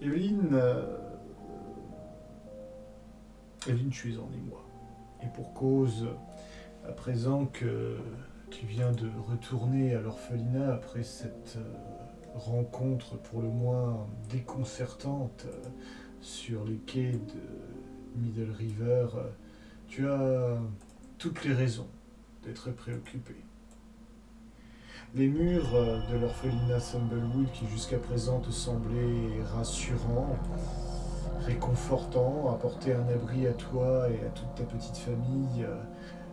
Evelyne, euh, Evelyne, tu es en émoi. Et pour cause, à présent que tu viens de retourner à l'orphelinat après cette euh, rencontre pour le moins déconcertante euh, sur les quais de Middle River, euh, tu as toutes les raisons d'être préoccupé. Les murs euh, de l'orphelinat Sumblewood qui jusqu'à présent te semblaient rassurants, réconfortants, apporter un abri à toi et à toute ta petite famille, euh,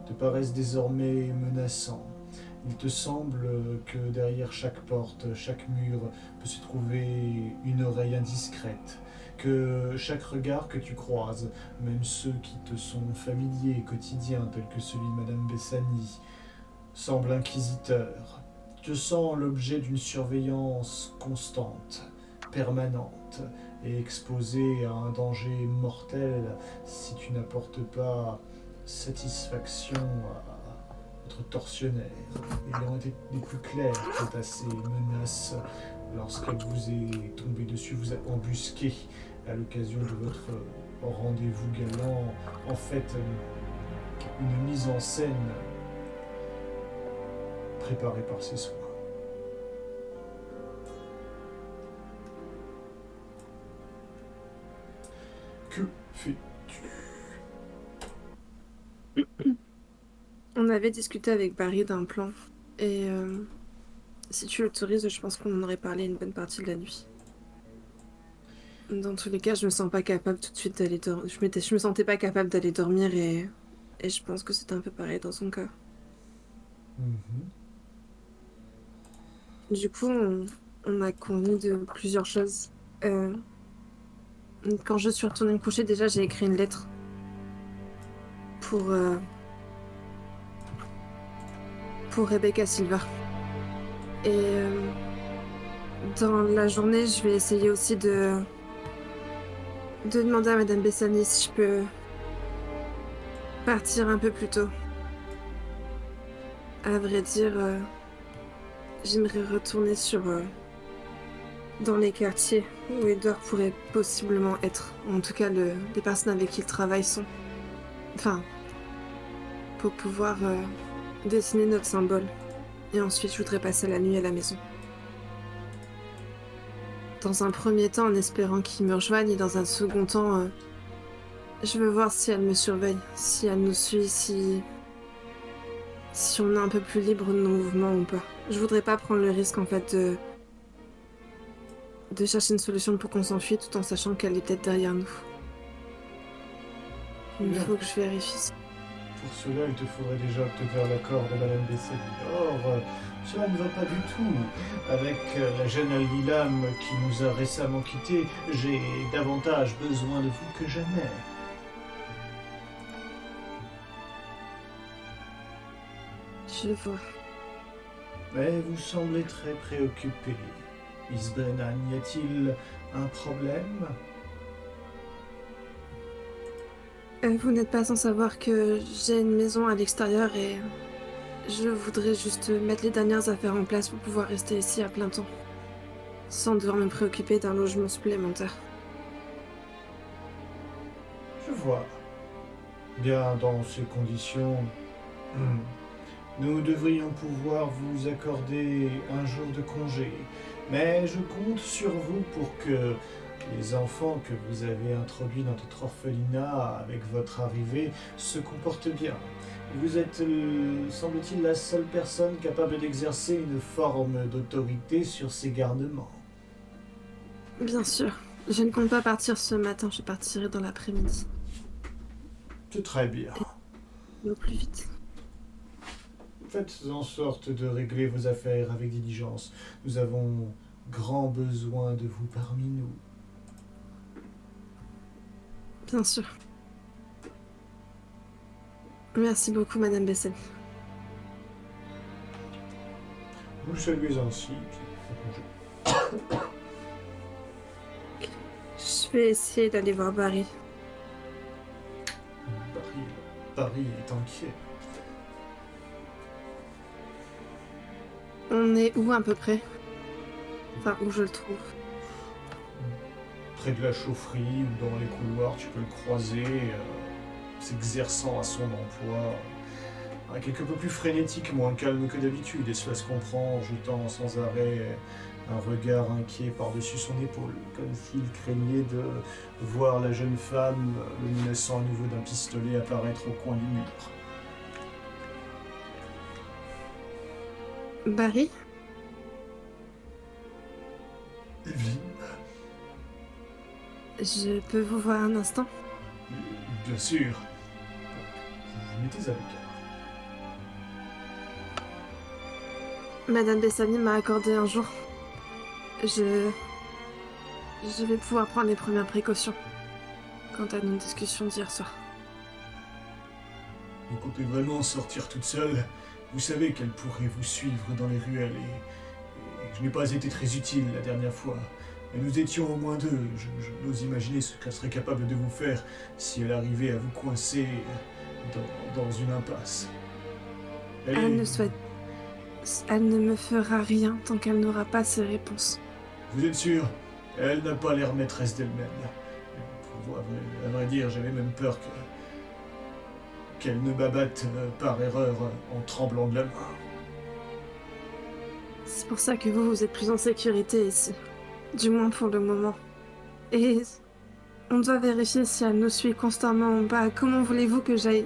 te paraissent désormais menaçants. Il te semble que derrière chaque porte, chaque mur peut se trouver une oreille indiscrète, que chaque regard que tu croises, même ceux qui te sont familiers et quotidiens, tels que celui de Madame Bessani, semble inquisiteur. Te sens l'objet d'une surveillance constante, permanente, et exposé à un danger mortel si tu n'apportes pas satisfaction à notre tortionnaire. Il aurait été plus clair quant à ces menaces lorsqu'elle vous est tombée dessus, vous a embusqué à l'occasion de votre rendez-vous galant. En fait, une mise en scène préparée par ses soins. Que fais-tu? On avait discuté avec Barry d'un plan. Et euh, si tu l'autorises, je pense qu'on en aurait parlé une bonne partie de la nuit. Dans tous les cas, je me sens pas capable tout de suite d'aller dormir. Je, me sentais pas capable d'aller dormir et, et je pense que c'était un peu pareil dans son cas. Mhm. Du coup, on, on a convenu de plusieurs choses. Euh, quand je suis retournée me coucher, déjà, j'ai écrit une lettre pour euh, pour Rebecca Silver. Et euh, dans la journée, je vais essayer aussi de de demander à Madame Bessani si je peux partir un peu plus tôt. À vrai dire. J'aimerais retourner sur. euh, dans les quartiers où Edward pourrait possiblement être. En tout cas, le, les personnes avec qui il travaille sont. Enfin. Pour pouvoir euh, dessiner notre symbole. Et ensuite, je voudrais passer la nuit à la maison. Dans un premier temps, en espérant qu'il me rejoigne, et dans un second temps, euh, je veux voir si elle me surveille, si elle nous suit, si. Si on est un peu plus libre de nos mouvements ou pas. Je voudrais pas prendre le risque en fait de. de chercher une solution pour qu'on s'enfuit tout en sachant qu'elle est peut-être derrière nous. Il Bien. faut que je vérifie. ça. Pour cela, il te faudrait déjà obtenir l'accord de Madame Bessel. Or, euh, cela ne va pas du tout. Avec euh, la jeune Al-Nilam qui nous a récemment quittés, j'ai davantage besoin de vous que jamais. Je vois. Mais vous semblez très préoccupé. Miss Brennan, y a-t-il un problème? Euh, vous n'êtes pas sans savoir que j'ai une maison à l'extérieur et je voudrais juste mettre les dernières affaires en place pour pouvoir rester ici à plein temps. Sans devoir me préoccuper d'un logement supplémentaire. Je vois. Bien, dans ces conditions, nous devrions pouvoir vous accorder un jour de congé. Mais je compte sur vous pour que les enfants que vous avez introduits dans notre orphelinat avec votre arrivée se comportent bien. Vous êtes, euh, semble-t-il, la seule personne capable d'exercer une forme d'autorité sur ces garnements. Bien sûr. Je ne compte pas partir ce matin, je partirai dans l'après-midi. C'est très bien. Au plus vite. Faites en sorte de régler vos affaires avec diligence. Nous avons grand besoin de vous parmi nous. Bien sûr. Merci beaucoup, Madame Bessel. Vous saluez ainsi. Je vais essayer d'aller voir Barry. Barry, Barry est inquiet. On est où à peu près? Enfin, où je le trouve près de la chaufferie ou dans les couloirs, tu peux le croiser, euh, s'exerçant à son emploi. quelque peu plus frénétique, moins calme que d'habitude, et cela se comprend en jetant sans arrêt un regard inquiet par-dessus son épaule, comme s'il craignait de voir la jeune femme le menaçant à nouveau d'un pistolet apparaître au coin du mur. Barry Evelyne, Je peux vous voir un instant bien sûr. Vous vous mettez avec elle. Madame Bessani m'a accordé un jour. Je. Je vais pouvoir prendre les premières précautions. Quant à nos discussions d'hier soir. Vous comptez vraiment sortir toute seule? Vous savez qu'elle pourrait vous suivre dans les ruelles et, et je n'ai pas été très utile la dernière fois. Et nous étions au moins deux. Je, je n'ose imaginer ce qu'elle serait capable de vous faire si elle arrivait à vous coincer dans, dans une impasse. Elle Elle est- ne souhaite. Elle ne me fera rien tant qu'elle n'aura pas ses réponses. Vous êtes sûr? Elle n'a pas l'air maîtresse d'elle-même. À vrai dire, j'avais même peur que qu'elle ne m'abatte euh, par erreur euh, en tremblant de la main. C'est pour ça que vous, vous êtes plus en sécurité ici. Du moins pour le moment. Et on doit vérifier si elle nous suit constamment en bas. Comment voulez-vous que j'aille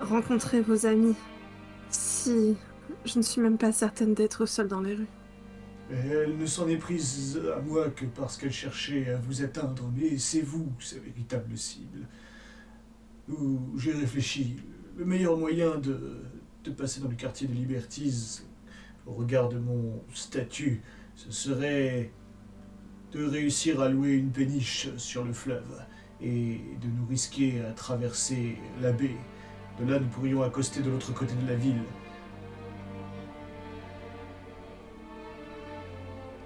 rencontrer vos amis si je ne suis même pas certaine d'être seule dans les rues? Et elle ne s'en est prise à moi que parce qu'elle cherchait à vous atteindre, mais c'est vous, sa véritable cible. Ou j'ai réfléchi, le meilleur moyen de, de passer dans le quartier de Liberties, au regard de mon statut, ce serait de réussir à louer une péniche sur le fleuve et de nous risquer à traverser la baie. De là, nous pourrions accoster de l'autre côté de la ville.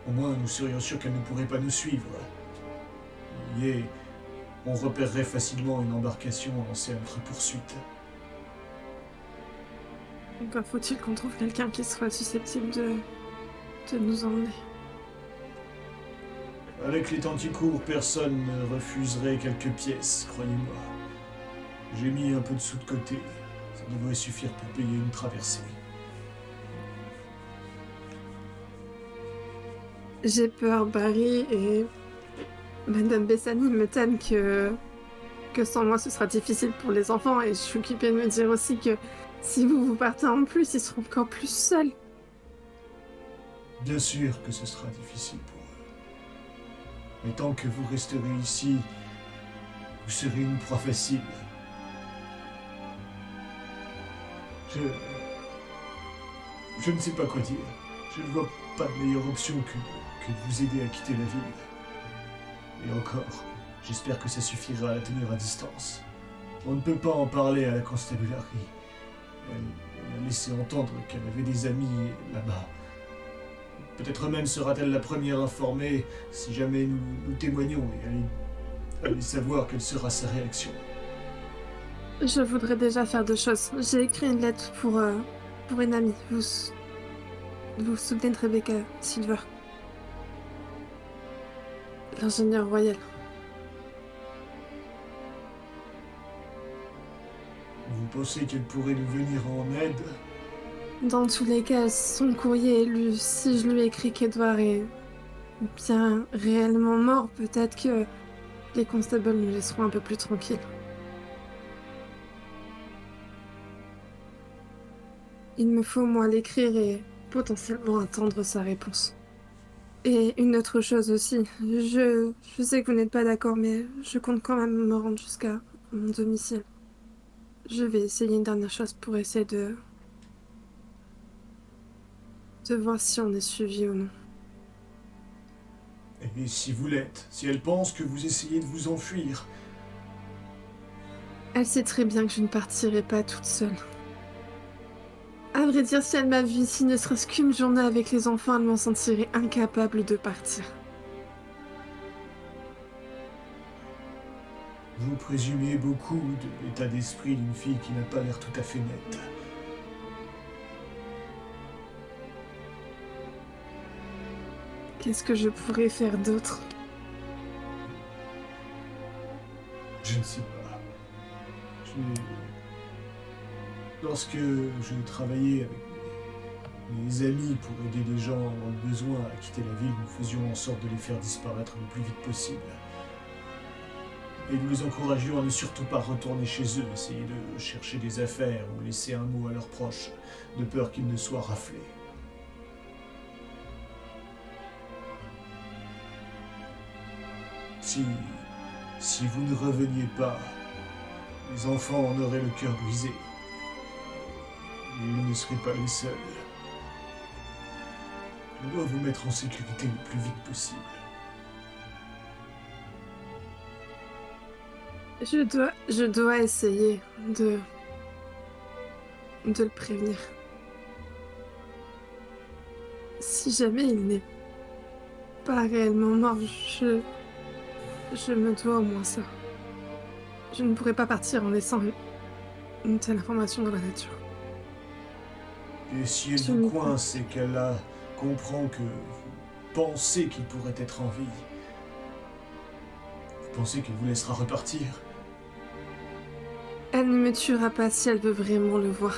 Au moins, nous serions sûrs qu'elle ne pourrait pas nous suivre. Et on repérerait facilement une embarcation lancée à notre poursuite. Encore faut-il qu'on trouve quelqu'un qui soit susceptible de, de nous emmener. Avec les temps qui courent, personne ne refuserait quelques pièces, croyez-moi. J'ai mis un peu de sous de côté. Ça devrait suffire pour payer une traversée. J'ai peur, Barry, et Madame Bessani me tème que que sans moi ce sera difficile pour les enfants et je suis occupée de me dire aussi que si vous vous partez en plus, ils seront encore plus seuls. Bien sûr que ce sera difficile pour eux. Mais tant que vous resterez ici, vous serez une proie facile. Je. Je ne sais pas quoi dire. Je ne vois pas de meilleure option que, que de vous aider à quitter la ville. Et encore, j'espère que ça suffira à la tenir à distance. On ne peut pas en parler à la constabulary. Elle, a laissé entendre qu'elle avait des amis là-bas. Peut-être même sera-t-elle la première informée si jamais nous, nous témoignons et allez, savoir quelle sera sa réaction. Je voudrais déjà faire deux choses. J'ai écrit une lettre pour, euh, pour une amie. Vous vous souvenez de Rebecca Silver? L'ingénieur royal. Vous pensez qu'elle pourrait nous venir en aide? Dans tous les cas, son courrier est lu. Si je lui écris qu'Edouard est bien réellement mort, peut-être que les constables nous laisseront un peu plus tranquilles. Il me faut, moi, l'écrire et potentiellement attendre sa réponse. Et une autre chose aussi, je, je sais que vous n'êtes pas d'accord, mais je compte quand même me rendre jusqu'à mon domicile. Je vais essayer une dernière chose pour essayer de de voir si on est suivi ou non. Et si vous l'êtes, si elle pense que vous essayez de vous enfuir, Elle sait très bien que je ne partirai pas toute seule. À vrai dire, si elle m'a vu ici ne serait-ce qu'une journée avec les enfants, elle m'en sentirait incapable de partir. vous présumez beaucoup de l'état d'esprit d'une fille qui n'a pas l'air tout à fait nette. Qu'est-ce que je pourrais faire d'autre? Je ne sais pas. J'ai- Lorsque je travaillais avec mes, amis pour aider les gens le besoin à quitter la ville, nous faisions en sorte de les faire disparaître le plus vite possible. Et nous les encouragions à ne surtout pas retourner chez eux, essayer de chercher des affaires ou laisser un mot à leurs proches, de peur qu'ils ne soient raflés. Si, si vous ne reveniez pas, les enfants en auraient le cœur brisé. Et ils ne seraient pas les seuls. On doit vous mettre en sécurité le plus vite possible. Je dois, je dois essayer de, de le prévenir. Si jamais il n'est pas réellement mort, je, je me dois au moins ça. Je ne pourrais pas partir en laissant une telle information dans la nature. Et si elle Je vous et qu'elle a- comprend que vous pensez qu'il pourrait être en vie, vous pensez qu'elle vous laissera repartir Elle ne me tuera pas si elle veut vraiment le voir.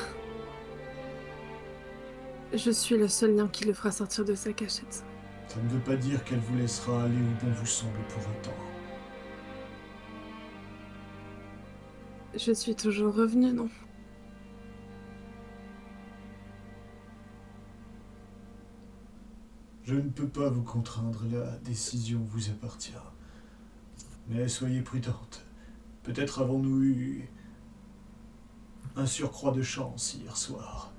Je suis le seul lien qui le fera sortir de sa cachette. Ça ne veut pas dire qu'elle vous laissera aller où bon vous semble pour autant. Je suis toujours revenue, non? Je ne peux pas vous contraindre, la décision vous appartient. Mais soyez prudente. Peut-être avons-nous eu un surcroît de chance hier soir.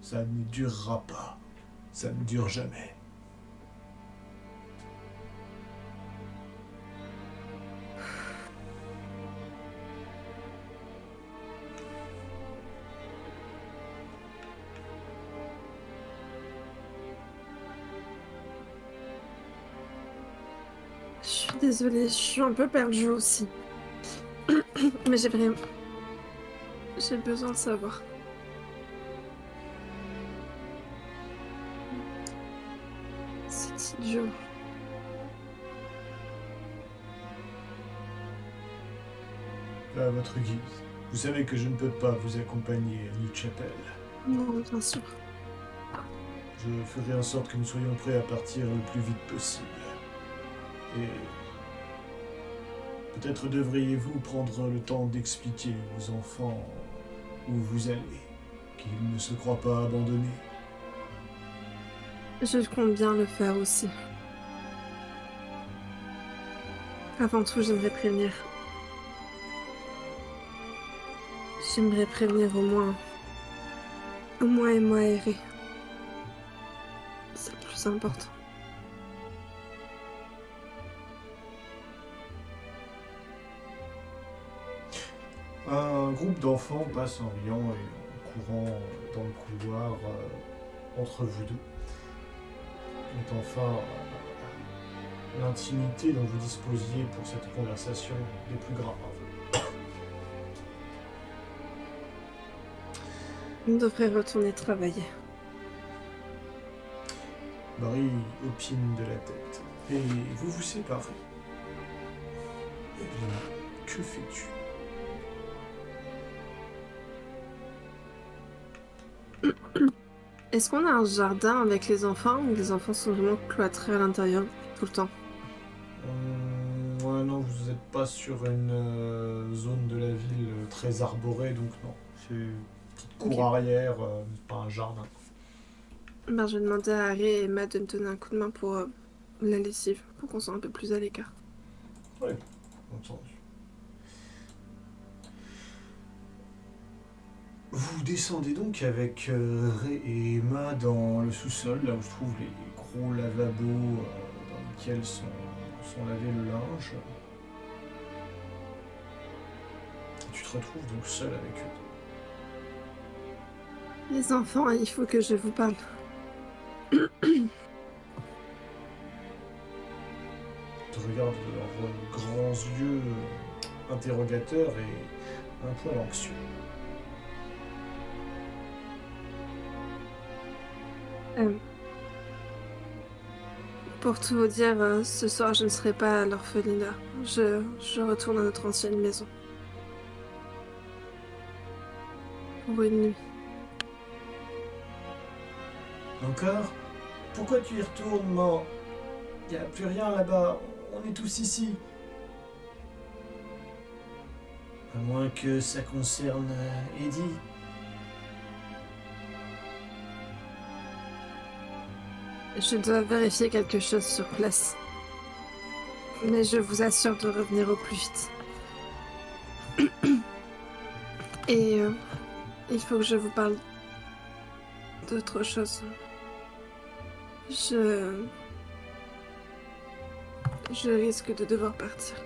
Ça ne durera pas. Ça ne dure jamais. Désolée, je suis un peu perdue aussi. Mais j'ai vraiment... J'ai besoin de savoir. C'est idiot. À votre guise. Vous savez que je ne peux pas vous accompagner à New Chapel. Non, bien sûr. Je ferai en sorte que nous soyons prêts à partir le plus vite possible. Et peut-être devriez-vous prendre le temps d'expliquer aux enfants où vous allez, qu'ils ne se croient pas abandonnés. Je compte bien le faire aussi. Avant tout, j'aimerais prévenir. J'aimerais prévenir au moins. Au moins et moi errer. C'est le plus important. Un groupe d'enfants passe en riant et en courant dans le couloir euh, entre vous deux. Et enfin, l'intimité dont vous disposiez pour cette conversation des plus graves. On devrait retourner travailler. Barry opine de la tête. Et vous vous séparez. Eh bien, que fais-tu? Est-ce qu'on a un jardin avec les enfants ou les enfants sont vraiment cloîtrés à l'intérieur tout le temps Hum, Ouais, non, vous n'êtes pas sur une euh, zone de la ville euh, très arborée, donc non. C'est une petite cour arrière, euh, pas un jardin. Ben, je vais demander à Harry et Emma de me donner un coup de main pour euh, la lessive, pour qu'on soit un peu plus à l'écart. Entendu. Vous descendez donc avec euh, Ray et Emma dans le sous-sol, là où se trouvent les gros lavabos euh, dans lesquels sont, sont lavés le linge. Tu te retrouves donc seul avec eux. Les enfants, il faut que je vous parle. Tu regardes leurs euh, grands yeux interrogateurs et un peu anxieux. Euh, Pour tout vous dire, euh, ce soir je ne serai pas à l'orphelinat. Je, retourne à notre ancienne maison. Pour une nuit. Encore? Pourquoi tu y retournes, man Y a plus rien là-bas. On est tous ici. À moins que ça concerne euh, Eddie. Je dois vérifier quelque chose sur place. Mais je vous assure de revenir au plus vite. Et euh, il faut que je vous parle d'autre chose. Je... Je risque de devoir partir.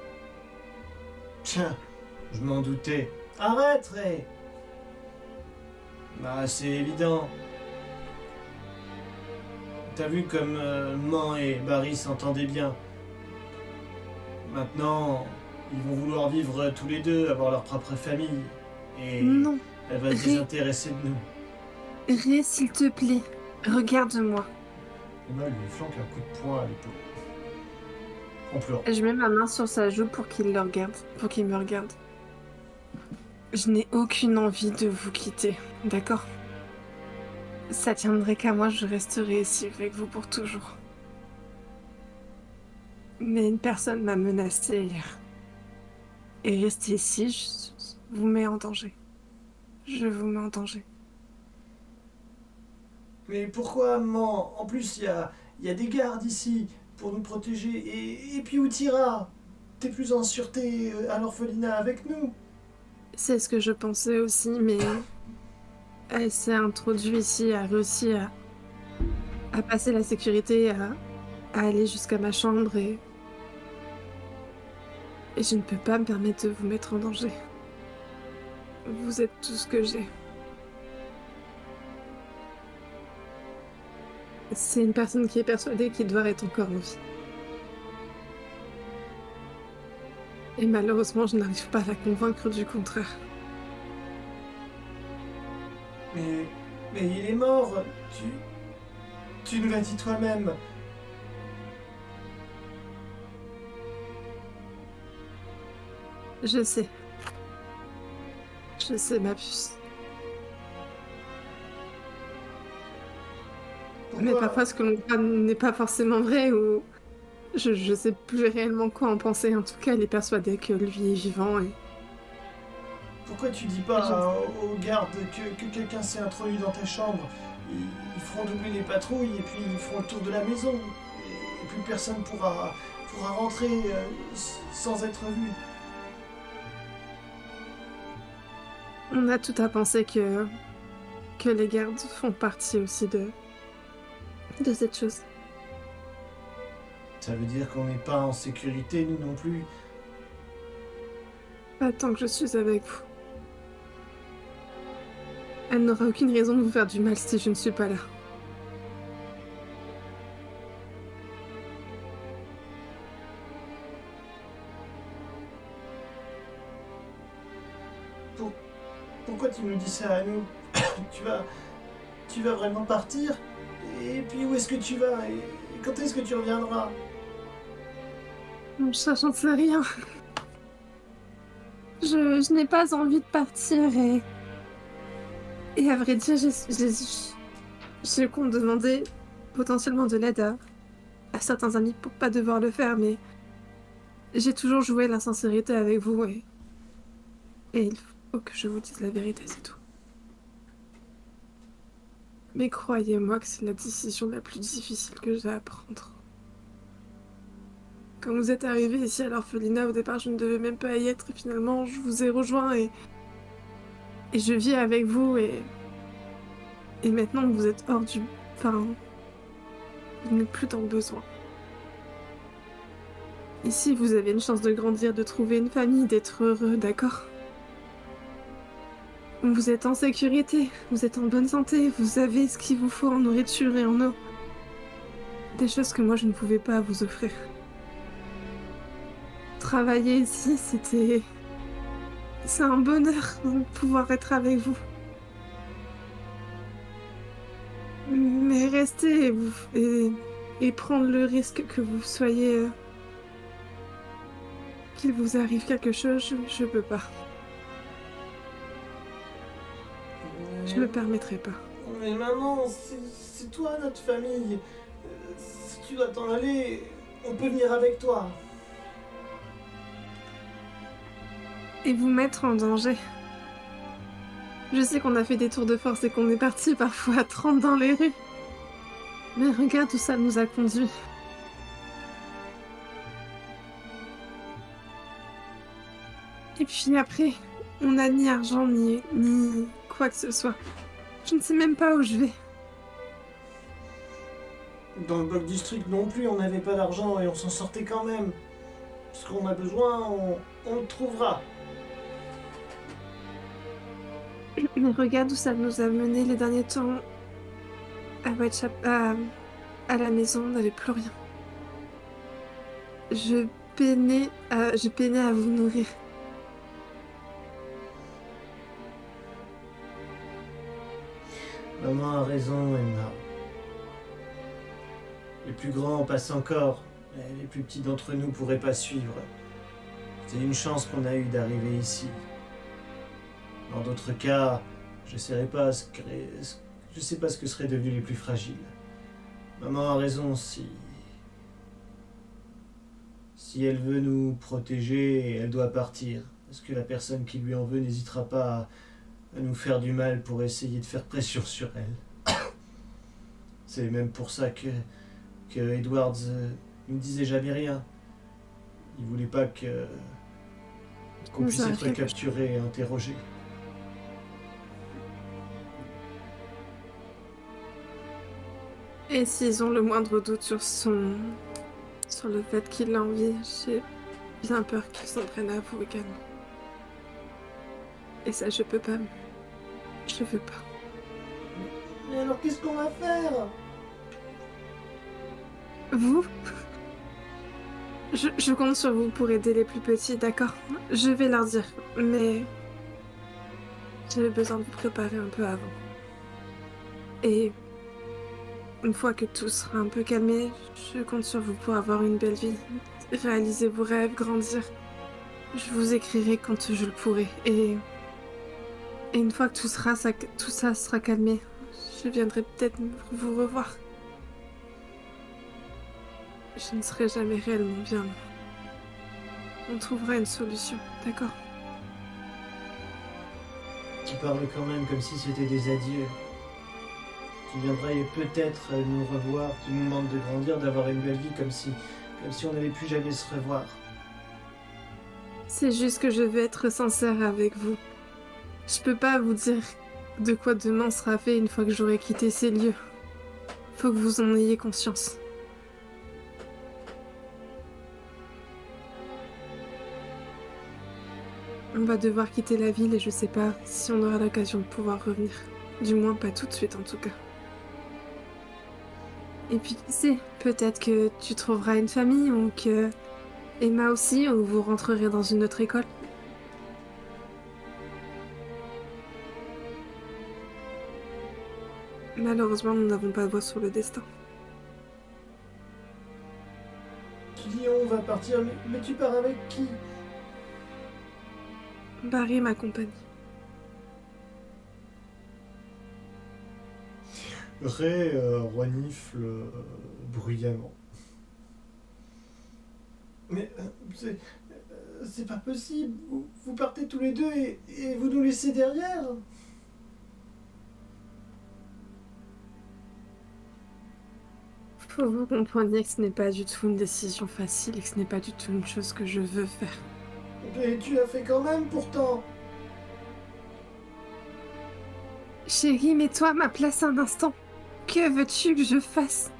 Tiens, je m'en doutais. Arrête, Ray Bah, c'est évident. T'as vu comme euh, Man et Barry s'entendaient bien. Maintenant, ils vont vouloir vivre tous les deux, avoir leur propre famille. Et Non, elle va se désintéresser de nous. Ré, s'il te plaît, regarde-moi. Emma lui flanque un coup de poing à l'épaule. En pleurant. Je mets ma main sur sa joue pour qu'il le regarde, pour qu'il me regarde. Je n'ai aucune envie de vous quitter, d'accord? Ça tiendrait qu'à moi, je resterai ici avec vous pour toujours. Mais une personne m'a menacé hier. Et rester ici, je vous met en danger. Je vous mets en danger. Mais pourquoi, Man En plus, il y a, il y a des gardes ici pour nous protéger. Et, et puis où t'iras T'es plus en sûreté euh, à l'orphelinat avec nous. C'est ce que je pensais aussi, mais elle s'est introduite ici, a réussi à, à passer la sécurité, à, aller jusqu'à ma chambre et... Et je ne peux pas me permettre de vous mettre en danger. Vous êtes tout ce que j'ai. C'est une personne qui est persuadée qu'Edouard est encore en vie. Et malheureusement, je n'arrive pas à la convaincre du contraire. Mais, mais il est mort. Tu, tu nous l'as dit toi-même. Je sais. Je sais, ma puce. Mais parfois, ce que l'on croit n'est pas forcément vrai ou. Je, je sais plus réellement quoi en penser. En tout cas, elle est persuadée que lui est vivant et. Pourquoi tu dis pas euh, aux gardes que, que quelqu'un s'est introduit dans ta chambre ils, ils feront doubler les patrouilles et puis ils feront le tour de la maison. Et, et plus personne pourra, pourra rentrer euh, sans être vu. On a tout à penser que. que les gardes font partie aussi de. de cette chose. Ça veut dire qu'on n'est pas en sécurité, nous non plus? Pas tant que je suis avec vous. Elle n'aura aucune raison de vous faire du mal si je ne suis pas là. Pourquoi tu nous dis ça à nous Tu vas. Tu vas vraiment partir? Et puis où est-ce que tu vas? Et quand est-ce que tu reviendras? Ça, j'en sais rien. Je, je n'ai pas envie de partir et. Et à vrai dire, j'ai- compte demander potentiellement de l'aide à, certains amis pour pas devoir le faire, mais j'ai toujours joué la sincérité avec vous et. Et il faut que je vous dise la vérité, c'est tout. Mais croyez-moi que c'est la décision la plus difficile que j'ai à prendre. Quand vous êtes arrivé ici à l'orphelinat, au départ, je ne devais même pas y être. Et finalement, je vous ai rejoint et. Et je vis avec vous et. Et maintenant vous êtes hors du. Enfin. Vous n'êtes plus dans le besoin. Ici, vous avez une chance de grandir, de trouver une famille, d'être heureux, d'accord? Vous êtes en sécurité, vous êtes en bonne santé, vous avez ce qu'il vous faut en nourriture et en eau. Des choses que moi je ne pouvais pas vous offrir travailler ici, c'était. C'est un bonheur de pouvoir être avec vous. Mais rester et, prendre le risque que vous soyez. euh, qu'il vous arrive quelque chose, je, je peux pas. Je me permettrai pas. Mais maman, c'est c'est toi notre famille. Euh, Si tu dois t'en aller, on peut venir avec toi. Et vous mettre en danger. Je sais qu'on a fait des tours de force et qu'on est parti parfois à 30 dans les rues. Mais regarde où ça nous a conduit. Et puis après, on n'a ni argent ni, ni quoi que ce soit. Je ne sais même pas où je vais. Dans le bloc district non plus, on n'avait pas d'argent et on s'en sortait quand même. Ce qu'on a besoin, on le trouvera. Regarde où ça nous a mené les derniers temps. À la maison, on n'avait plus rien. Je peinais à, je peinais à vous nourrir. Maman a raison, Emma. Les plus grands passent encore, mais les plus petits d'entre nous pourraient pas suivre. C'est une chance qu'on a eue d'arriver ici. Dans d'autres cas, je sais pas ce que, je sais pas ce que seraient devenus les plus fragiles. Maman a raison si si elle veut nous protéger, elle doit partir. Parce que la personne qui lui en veut n'hésitera pas à nous faire du mal pour essayer de faire pression sur elle? C'est même pour ça que, que Edwards euh, ne disait jamais rien. Il voulait pas que qu'on puisse être capturé et interrogé. Et s'ils ont le moindre doute sur son. sur le fait qu'il l'a envie, j'ai bien peur qu'ils s'en prennent à vous également. Et ça, je peux pas. Je veux pas. Mais alors qu'est-ce qu'on va faire? Vous? Je, je compte sur vous pour aider les plus petits, d'accord? Je vais leur dire, mais j'avais besoin de vous préparer un peu avant. Et une fois que tout sera un peu calmé, je compte sur vous pour avoir une belle vie, réaliser vos rêves, grandir. Je vous écrirai quand je le pourrai. Et, et une fois que tout, sera, tout ça sera calmé, je viendrai peut-être vous revoir. Je ne serai jamais réellement bien. On trouvera une solution, d'accord? Tu parles quand même comme si c'était des adieux. Tu viendrais peut-être nous revoir, tu nous demandes de grandir, d'avoir une belle vie comme si, comme si on n'allait plus jamais se revoir. C'est juste que je veux être sincère avec vous. Je peux pas vous dire de quoi demain sera fait une fois que j'aurai quitté ces lieux. Faut que vous en ayez conscience. On va devoir quitter la ville et je sais pas si on aura l'occasion de pouvoir revenir. Du moins pas tout de suite en tout cas. Et puis qui sait, peut-être que tu trouveras une famille ou que Emma aussi, ou vous rentrerez dans une autre école. Malheureusement, nous n'avons pas de voix sur le destin. Tu dis on va partir, mais, mais tu pars avec qui? Barry m'accompagne. Ray euh, renifle euh, bruyamment. Mais euh, c'est, euh, c'est pas possible. Vous, vous partez tous les deux et, et vous nous laissez derrière. Faut que vous compreniez que ce n'est pas du tout une décision facile et que ce n'est pas du tout une chose que je veux faire. Et tu l'as fait quand même pourtant. Chérie, mets-toi à ma place un instant. Que veux-tu que je fasse?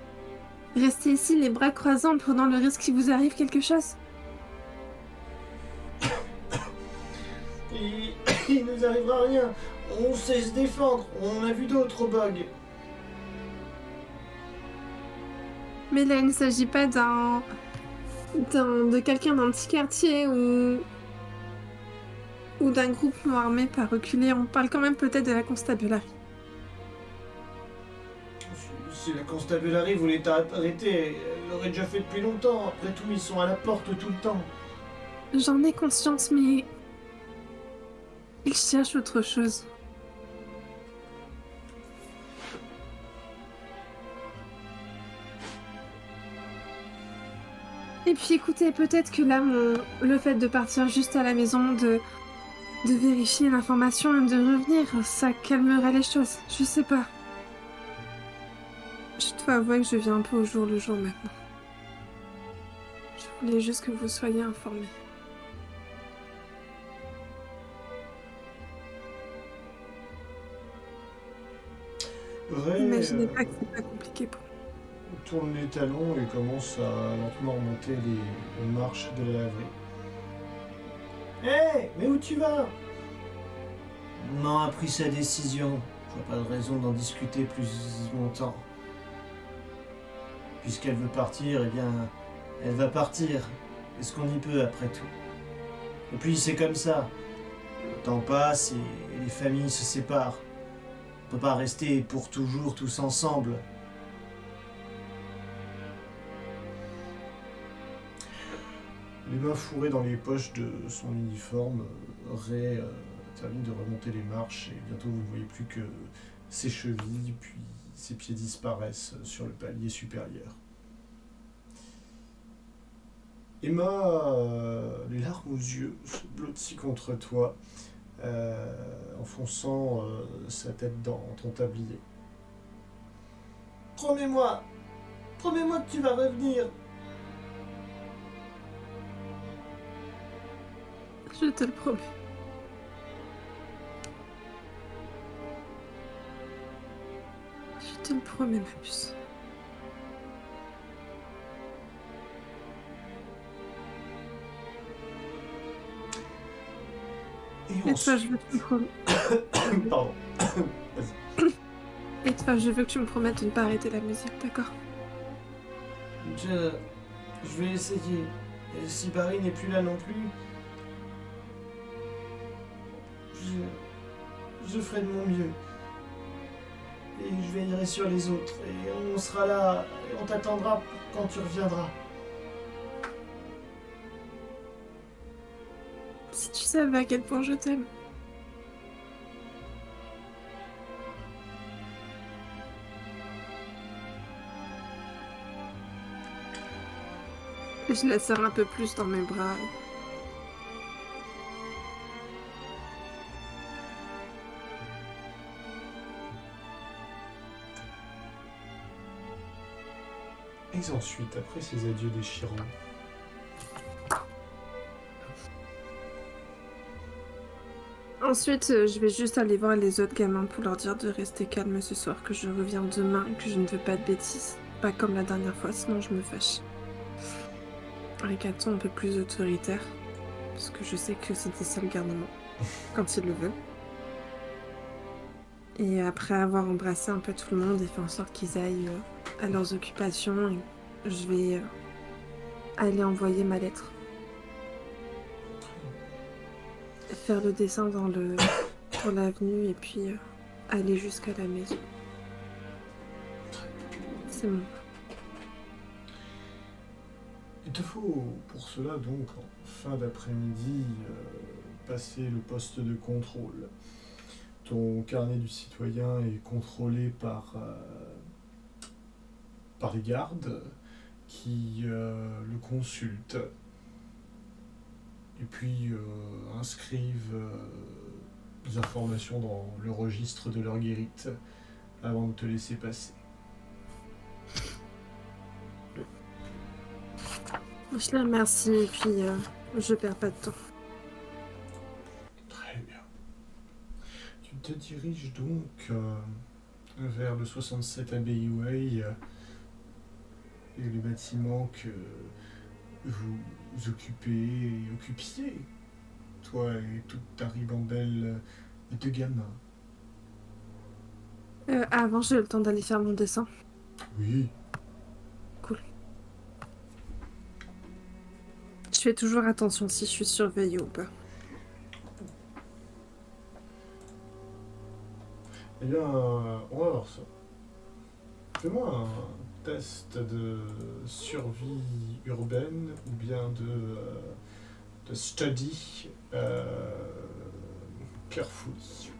Rester ici les bras croisés en prenant le risque qu'il vous arrive quelque chose Il, il nous arrivera rien. On sait se défendre. On a vu d'autres au bug. Mais là, il ne s'agit pas d'un. d'un- de quelqu'un d'un petit quartier ou. ou d'un groupe armé par reculer. On parle quand même peut-être de la constabulary. Si la constabulary voulait t'arrêter, elle l'aurait déjà fait depuis longtemps. Après tout, ils sont à la porte tout le temps. J'en ai conscience, mais. Ils cherchent autre chose. Et puis écoutez, peut-être que là, le fait de partir juste à la maison, de, de vérifier l'information et de revenir, ça calmerait les choses. Je sais pas. Je dois avouer que je viens un peu au jour le jour maintenant. Je voulais juste que vous soyez informés. Vrai, Imaginez euh, pas que c'est pas compliqué pour tourne les talons et commence à lentement remonter les, marches de la laverie. Hé, mais où tu vas? Maman a pris sa décision. Je vois pas de raison d'en discuter plus longtemps. Puisqu'elle veut partir, eh bien, elle va partir. Est-ce qu'on y peut après tout? Et puis c'est comme ça. Le temps passe et les familles se séparent. On peut pas rester pour toujours tous ensemble. Les mains fourrées dans les poches de son uniforme, Ray euh, termine de remonter les marches et bientôt vous ne voyez plus que ses chevilles, puis ses pieds disparaissent sur le palier supérieur. Emma, euh, les larmes aux yeux, se blottit contre toi, euh, enfonçant euh, sa tête dans ton tablier. Promets-moi, promets-moi que tu vas revenir. Je te le promets. Te le promets, ma puce. Et toi, je veux que tu me prom- Pardon. Et toi, je veux que tu me promettes de ne pas arrêter la musique, d'accord? Je, je vais essayer. Et si Barry n'est plus là non plus, je, je ferai de mon mieux. Et je veillerai sur les autres. Et on sera là, et on t'attendra quand tu reviendras. Si tu savais à quel point je t'aime. Je la serre un peu plus dans mes bras. Et ensuite, après ces adieux déchirants, Ensuite, euh, je vais juste aller voir les autres gamins pour leur dire de rester calme ce soir, que je reviens demain, que je ne veux pas de bêtises. Pas comme la dernière fois, sinon je me fâche. Avec un ton un peu plus autoritaire, parce que je sais que c'était ça le garnement, quand il le veut. Et après avoir embrassé un peu tout le monde et fait en sorte qu'ils aillent euh, à leurs occupations, je vais euh, aller envoyer ma lettre. faire le dessin dans le pour l'avenue et puis euh, aller jusqu'à la maison. C'est bon. il te faut pour cela donc en fin d'après-midi euh, passer le poste de contrôle. Ton carnet du citoyen est contrôlé par, par les gardes qui euh, le consultent et puis euh, inscrivent euh, des informations dans le registre de leur guérite avant de te laisser passer. Je les remercie et puis euh, je perds pas de temps. Très bien. Tu te diriges donc vers le 67 Abbey Way et les bâtiments que vous occupez et occupiez, toi et toute ta ribambelle de gamins. Euh, avant, j'ai le temps d'aller faire mon dessin. Oui, Je fais toujours attention si je suis surveillée ou pas. eh bien, on va voir ça. Fais-moi un test de survie urbaine ou bien de, euh, de study euh, carefully.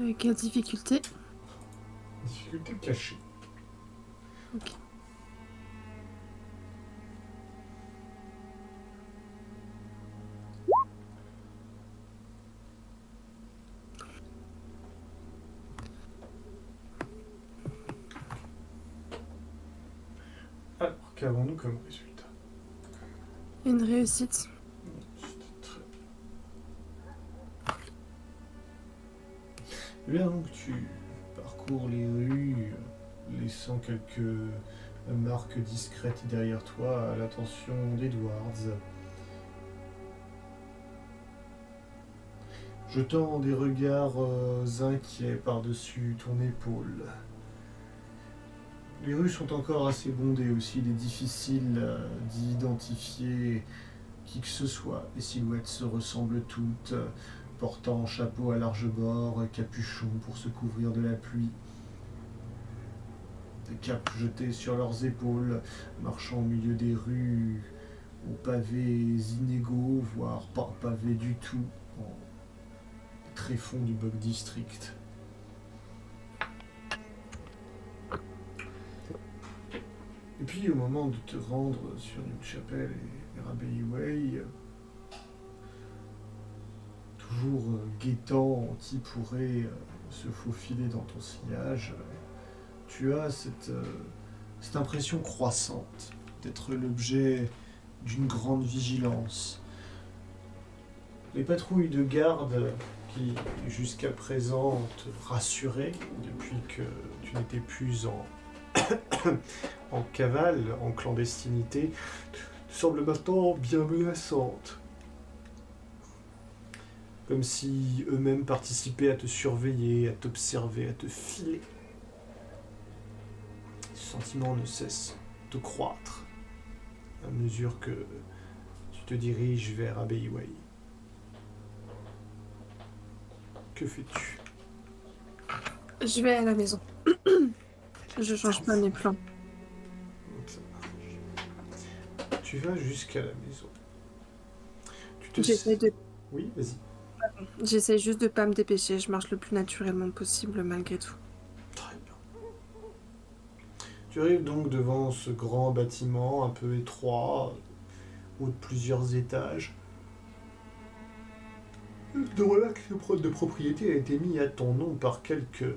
Euh, quelle difficulté Difficulté cachée. Ok. Alors, qu'avons-nous comme résultat? Une réussite. Eh bien, donc tu parcours les rues, laissant quelques marques discrètes derrière toi à l'attention d'Edwards. Jetant des regards euh, inquiets par-dessus ton épaule. Les rues sont encore assez bondées aussi, il est difficile euh, d'identifier qui que ce soit. Les silhouettes se ressemblent toutes, portant chapeau à large bord, capuchon pour se couvrir de la pluie. Des capes jetées sur leurs épaules, marchant au milieu des rues, aux pavés inégaux, voire pas pavés du tout, en tréfonds du Bug District. Et puis au moment de te rendre sur une chapelle et Rabbey Way, toujours guettant qui pourrait euh, se faufiler dans ton sillage, tu as cette, euh, cette impression croissante d'être l'objet d'une grande vigilance. Les patrouilles de garde qui jusqu'à présent te rassuraient depuis que tu n'étais plus en, en cavale, en clandestinité, semblent maintenant bien menaçantes. Comme si eux-mêmes participaient à te surveiller, à t'observer, à te filer. Ce sentiment ne cesse de croître à mesure que tu te diriges vers Abbey Way. Que fais-tu? Je vais à la maison. Je change pas mes plans. Donc, ça marche. Tu vas jusqu'à la maison. Tu te J'essaie de... Oui, vas-y. J'essaie juste de pas me dépêcher. Je marche le plus naturellement possible malgré tout. Tu arrives donc devant ce grand bâtiment un peu étroit, haut de plusieurs étages, dont l'acte de propriété a été mis à ton nom par quelques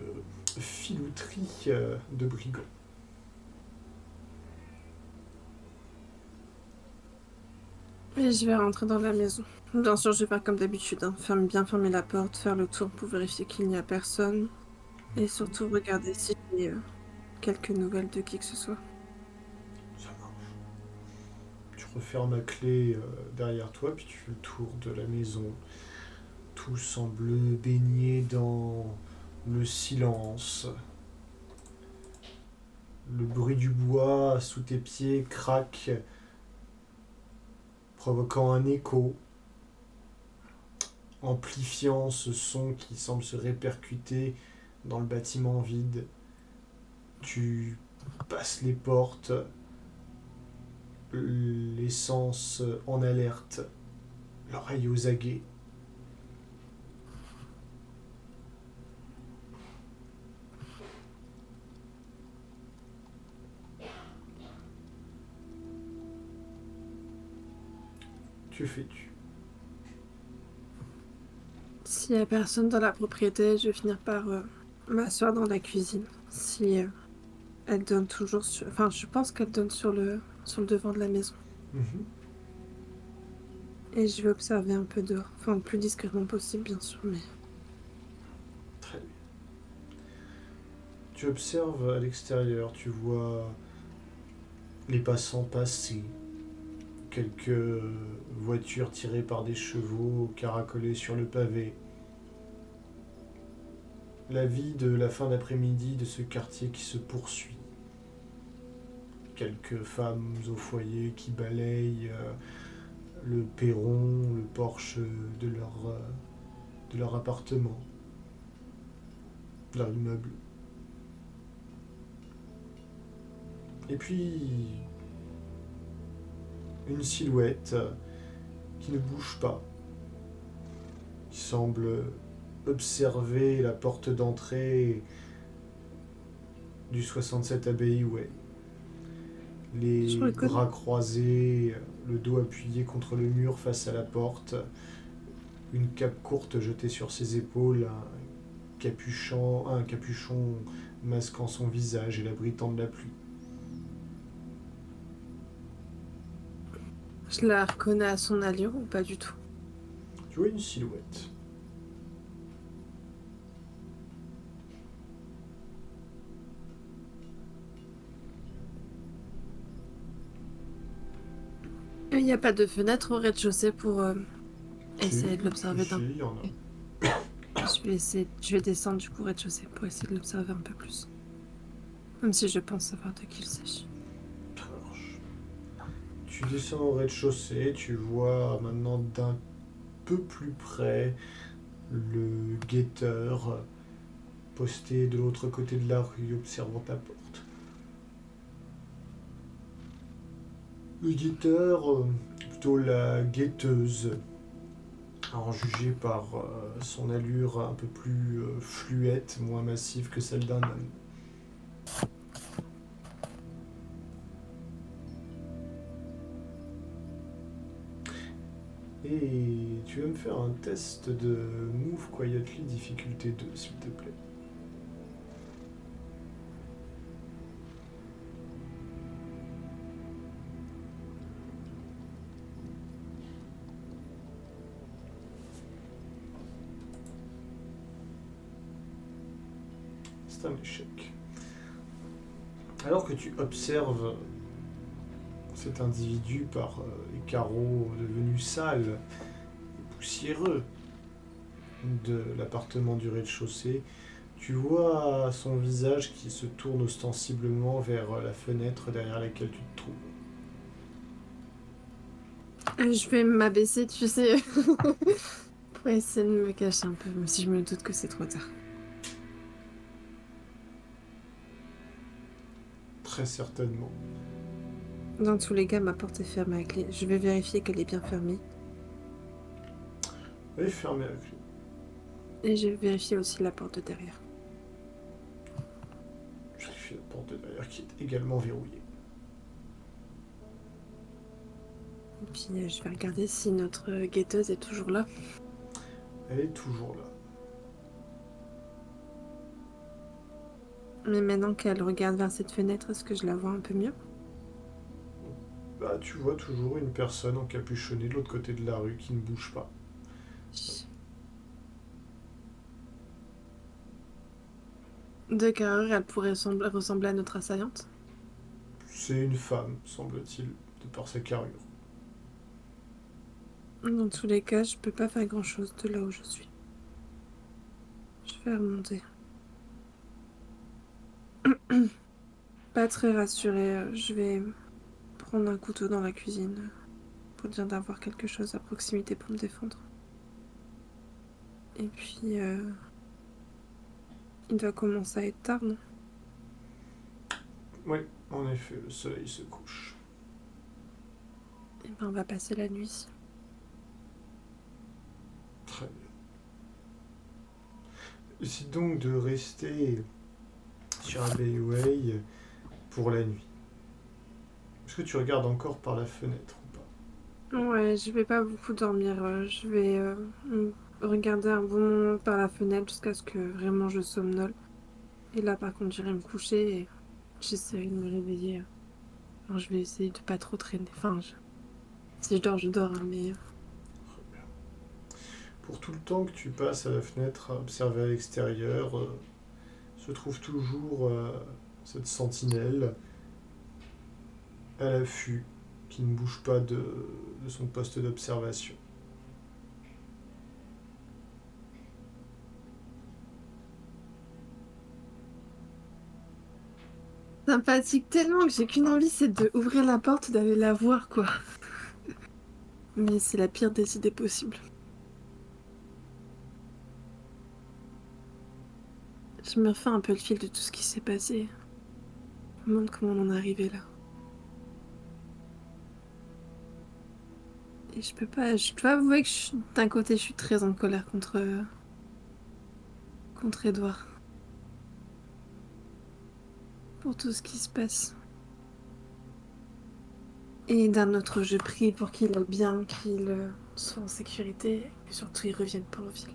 filouteries euh, de brigands. Et je vais rentrer dans la maison. Bien sûr, je vais faire comme d'habitude. hein. Ferme, bien fermer la porte, faire le tour pour vérifier qu'il n'y a personne. Et surtout regarder si j'ai euh, quelques nouvelles de qui que ce soit. Ça marche. Tu refermes à clé euh, derrière toi, puis tu fais le tour de la maison. Tout semble baigné dans le silence. Le bruit du bois sous tes pieds craque, provoquant un écho, amplifiant ce son qui semble se répercuter dans le bâtiment vide. Tu passes les portes, l'essence en alerte, l'oreille aux aguets. Que fais-tu? S'il y a personne dans la propriété, je vais finir par euh, m'asseoir dans la cuisine. Si euh, elle donne toujours sur... Enfin, je pense qu'elle donne sur le, sur le devant de la maison. Mhm. Et je vais observer un peu dehors. Enfin, le plus discrètement possible, bien sûr, mais... Très bien. Tu observes à l'extérieur, tu vois les passants passer, quelques voitures tirées par des chevaux caracolées sur le pavé. La vie de la fin d'après-midi de ce quartier qui se poursuit. Quelques femmes au foyer qui balayent euh, le perron, le porche de leur, euh, de leur appartement, leur immeuble. Et puis, une silhouette euh, qui ne bouge pas, qui semble observer la porte d'entrée du 67 Abbey Way. Les bras croisés, le dos appuyé contre le mur face à la porte, une cape courte jetée sur ses épaules, un capuchon, un capuchon masquant son visage et l'abritant de la pluie. Je la reconnais à son allure ou pas du tout? Tu vois une silhouette. Il n'y a pas de fenêtre au rez-de-chaussée pour euh, essayer de l'observer d'un. Je vais essayer, je vais descendre du coup au rez-de-chaussée pour essayer de l'observer un peu plus. Même si je pense savoir de qui il s'agit. Tu descends au rez-de-chaussée, tu vois maintenant d'un peu plus près le guetteur posté de l'autre côté de la rue observant ta porte. Guetteur, euh, plutôt la guetteuse, à en juger par euh, son allure un peu plus euh, fluette, moins massive que celle d'un homme. Et tu vas me faire un test de Move Quietly difficulté 2, s'il te plaît? Que tu observes cet individu par euh, les carreaux devenus sales et poussiéreux de l'appartement du rez-de-chaussée, tu vois son visage qui se tourne ostensiblement vers la fenêtre derrière laquelle tu te trouves. Euh, Je vais m'abaisser, tu sais, pour essayer de me cacher un peu, même si je me doute que c'est trop tard. Très certainement. Dans tous les cas, ma porte est fermée à clé. Je vais vérifier qu'elle est bien fermée. Elle est fermée à clé. Et je vais vérifier aussi la porte de derrière. Vérifie la porte de derrière qui est également verrouillée. Et puis euh, je vais regarder si notre guetteuse est toujours là. Elle est toujours là. Mais maintenant qu'elle regarde vers cette fenêtre, est-ce que je la vois un peu mieux? Bah, tu vois toujours une personne encapuchonnée de l'autre côté de la rue qui ne bouge pas. De carrure, elle pourrait ressembler, à notre assaillante? C'est une femme, semble-t-il, de par sa carrure. Dans tous les cas, je peux pas faire grand chose de là où je suis. Je vais remonter. pas très rassurée. Je vais prendre un couteau dans la cuisine pour dire d'avoir quelque chose à proximité pour me défendre. Et puis, euh, il doit commencer à être tard, non? Oui, en effet, le soleil se couche. Et ben, on va passer la nuit ici. Très bien. Décide donc de rester sur Abbey Way pour la nuit. Est-ce que tu regardes encore par la fenêtre ou pas? Ouais, je vais pas beaucoup dormir. euh, Je vais euh, regarder un bon moment par la fenêtre jusqu'à ce que vraiment je somnole. Et là, par contre, j'irai me coucher et j'essaierai de me réveiller. Alors, je vais essayer de pas trop traîner. Enfin, je- si je dors, je dors, hein, mais Très bien. Pour tout le temps que tu passes à la fenêtre à observer à l'extérieur, euh, se trouve toujours euh, cette sentinelle à l'affût qui ne bouge pas de, son poste d'observation. sympathique tellement que j'ai qu'une envie, c'est de ouvrir la porte, d'aller la voir, quoi. Mais c'est la pire des idées possibles. Je me refais un peu le fil de tout ce qui s'est passé. Je me demande comment on en est arrivé là. Et je peux pas. Je dois avouer que d'un côté, je suis très en colère contre. contre Edouard. Pour tout ce qui se passe. Et d'un autre, je prie pour qu'il aille bien, qu'il euh, soit en sécurité, et que surtout il revienne pour le ville.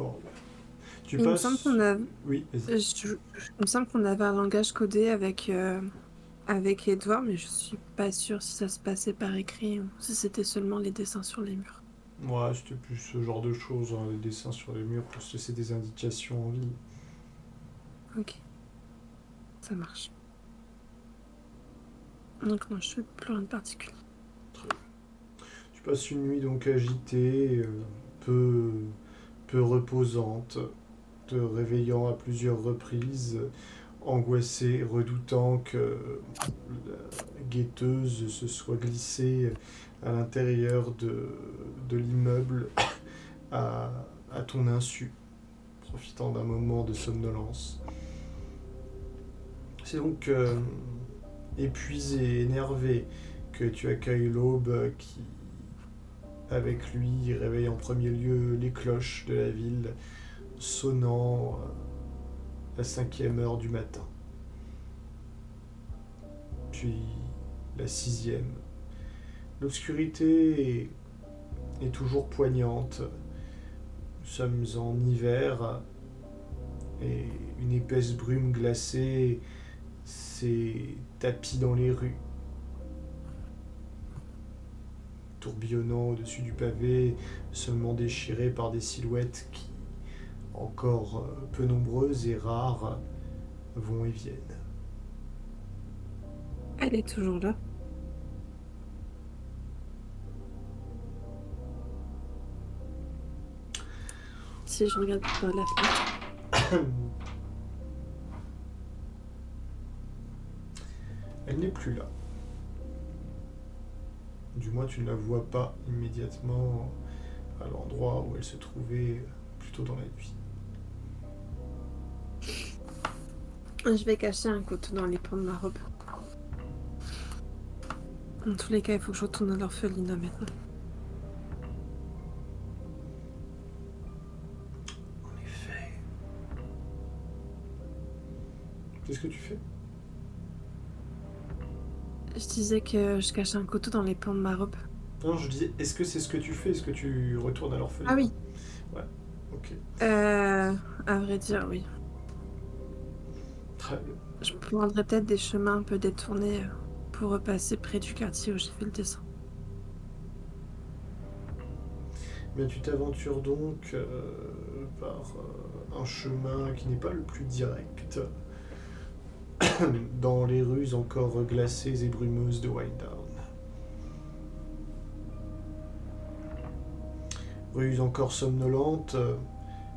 Fort. Tu Il me passes. semble qu'on a. Oui, vas-y. Je- je- il me semble qu'on avait un langage codé avec, euh, avec Edouard, mais je suis pas sûre si ça se passait par écrit ou si c'était seulement les dessins sur les murs. Ouais, c'était plus ce genre de choses, hein, les dessins sur les murs pour se laisser des indications en ligne. Ok. Ça marche. Donc non, je fais plus rien de particulier. Tu passes une nuit donc agitée, euh, peu, reposante, te réveillant à plusieurs reprises, angoissée, redoutant que la guetteuse se soit glissée à l'intérieur de, de l'immeuble à, à ton insu, profitant d'un moment de somnolence. C'est donc euh, épuisé, énervé, que tu accueilles l'aube qui, avec lui, réveille en premier lieu les cloches de la ville, sonnant euh, la cinquième heure du matin. Puis la sixième. L'obscurité est toujours poignante. Nous sommes en hiver et une épaisse brume glacée s'est tapie dans les rues tourbillonnant au-dessus du pavé, seulement déchiré par des silhouettes qui, encore euh, peu nombreuses et rares, vont et viennent. Elle est toujours là. Si je regarde par la fenêtre. Elle n'est plus là. Du moins, tu ne la vois pas immédiatement à l'endroit où elle se trouvait plutôt dans la nuit. Je vais cacher un couteau dans les pans de ma robe. En tous les cas, il faut que je retourne à l'orphelinat maintenant. En effet. Qu'est-ce que tu fais? Je disais que je cachais un couteau dans les pans de ma robe. Non, je disais, est-ce que c'est ce que tu fais? Est-ce que tu retournes à l'orphelinat Ah oui. Ok, Euh, à vrai dire, oui. très bien. Je prendrais peut-être des chemins un peu détournés euh, pour repasser près du quartier où j'ai fait le dessin. Mais tu t'aventures donc euh, par euh, un chemin qui n'est pas le plus direct dans les rues encore glacées et brumeuses de Whitedown. Rues encore somnolentes euh,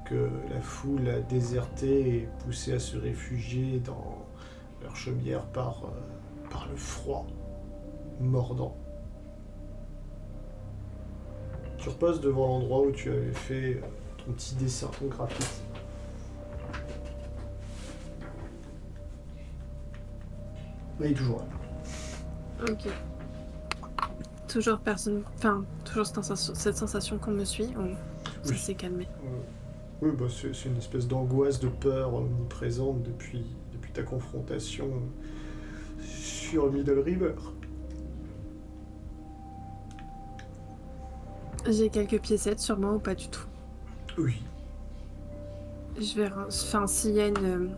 que la foule a désertées et poussées à se réfugier dans leur chaumière par, euh, le froid mordant. Tu repasses devant l'endroit où tu avais fait euh, ton petit dessin, ton. Il est toujours là. Ok. Toujours personne. Enfin, toujours cette sensation, qu'on me suit ou ça Oui. s'est calmé. Euh, oui, bah, c'est une espèce d'angoisse, de peur omniprésente depuis, depuis ta confrontation sur Middle River. J'ai quelques piécettes sur moi ou pas du tout. Oui. Je vais. Enfin, s'il y a une.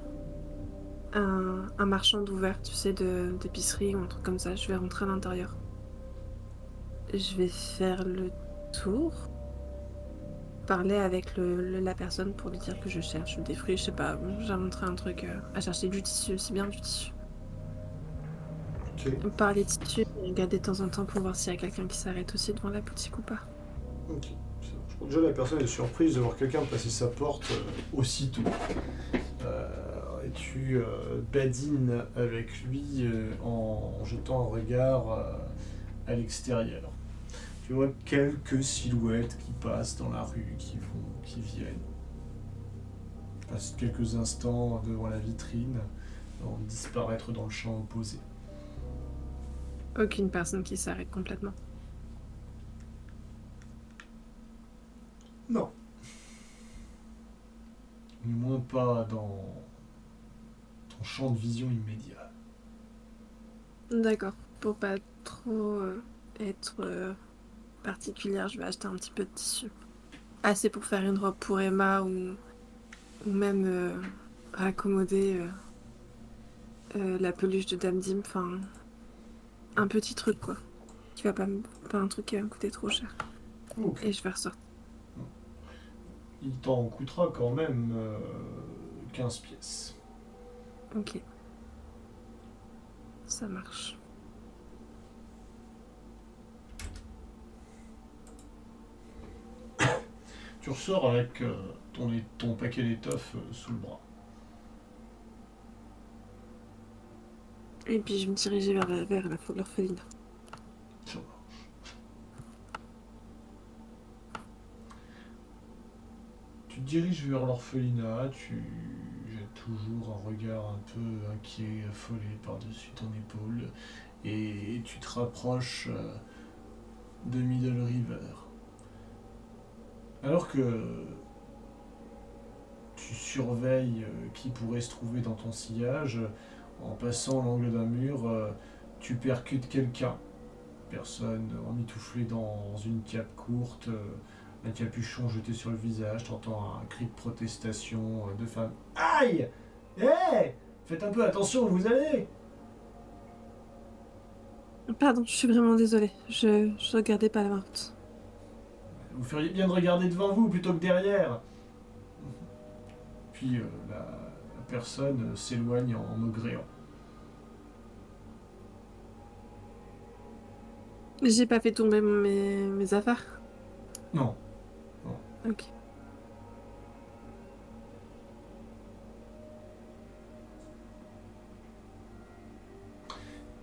Un, un marchand d'ouvert, tu sais, d'épicerie ou un truc comme ça, je vais rentrer à l'intérieur. Je vais faire le tour. parler avec le, la personne pour lui dire que je cherche des fruits, je sais pas, j'ai montré un truc euh, à chercher du tissu, c'est bien du tissu. Parler de tissu et regarder de temps en temps pour voir s'il y a quelqu'un qui s'arrête aussi devant la boutique ou pas. Ok. Je crois que déjà la personne est surprise de voir quelqu'un passer sa porte euh, aussitôt. Euh, tu euh, badines avec lui euh, en jetant un regard euh, à l'extérieur. Tu vois quelques silhouettes qui passent dans la rue, qui vont, qui viennent. Passent quelques instants devant la vitrine, avant de disparaître dans le champ opposé. Aucune personne qui s'arrête complètement. Non. Du moins pas dans ton champ de vision immédiat. D'accord. Pour pas trop euh, être euh, particulière, je vais acheter un petit peu de tissu. Assez pour faire une robe pour Emma ou, ou même euh, raccommoder euh, la peluche de Dame Dim. Enfin, un petit truc quoi. Qui va pas, me- pas un truc qui va me coûter trop cher. Et je vais ressortir. Il t'en coûtera quand même euh, 15 pièces. Ok. Ça marche. Tu ressors avec euh, ton, ton paquet d'étoffes euh, sous le bras. Et puis je me dirigeais vers, la- vers la-. Ça marche. Tu te diriges vers l'orphelinat, tu toujours un regard un peu inquiet, affolé par-dessus ton épaule, et tu te rapproches euh, de Middle River. Alors que tu surveilles euh, qui pourrait se trouver dans ton sillage, en passant l'angle d'un mur, euh, tu percutes quelqu'un personne emmitouflée dans une cape courte, un capuchon jeté sur le visage, t'entends un cri de protestation euh, de femme. Aïe Hé Faites un peu attention où vous allez Pardon, je suis vraiment désolée. Je, je regardais pas la route. Vous feriez bien de regarder devant vous plutôt que derrière. Puis euh, la, la personne euh, s'éloigne en maugréant. J'ai pas fait tomber mes, mes affaires. Non, Ok.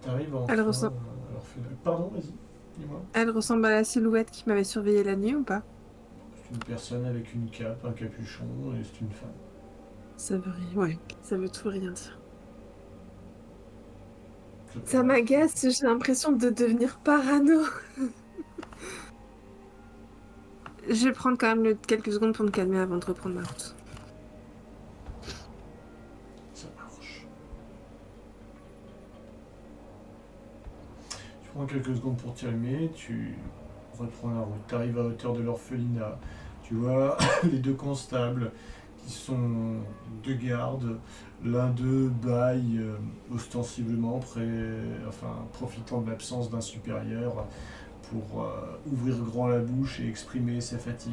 t'arrives en. Elle ressent- Pardon, vas-y, dis-moi. Elle ressemble à la silhouette qui m'avait surveillée la nuit ou pas? C'est une personne avec une cape, un capuchon, et c'est une femme. Ça veut rien. Ouais. Ça veut tout rien dire. Ça m'agace, j'ai l'impression de devenir parano. je vais prendre quand même quelques secondes pour me calmer avant de reprendre ma route. Ça marche. Tu prends quelques secondes pour te calmer, tu reprends la route, tu arrives à hauteur de l'orphelinat, tu vois les deux constables qui sont deux gardes, l'un d'eux baille euh, ostensiblement, enfin, profitant de l'absence d'un supérieur pour euh, ouvrir grand la bouche et exprimer sa fatigue.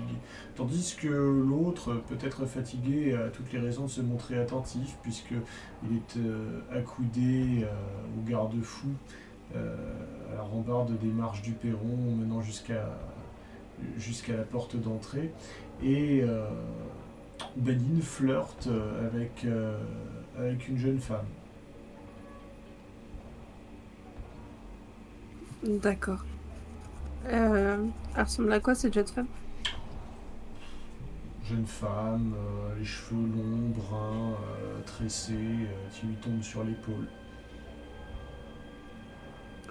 Tandis que l'autre, peut-être fatigué, a toutes les raisons de se montrer attentif, puisqu'il est euh, accoudé euh, au garde-fou, à la rambarde des marches du perron, menant jusqu'à la porte d'entrée. Et euh, Badine flirte avec, avec une jeune femme. D'accord. Euh, elle ressemble à quoi cette jeune femme? Jeune femme, euh, les cheveux longs, bruns, euh, tressés, euh, qui lui tombent sur l'épaule.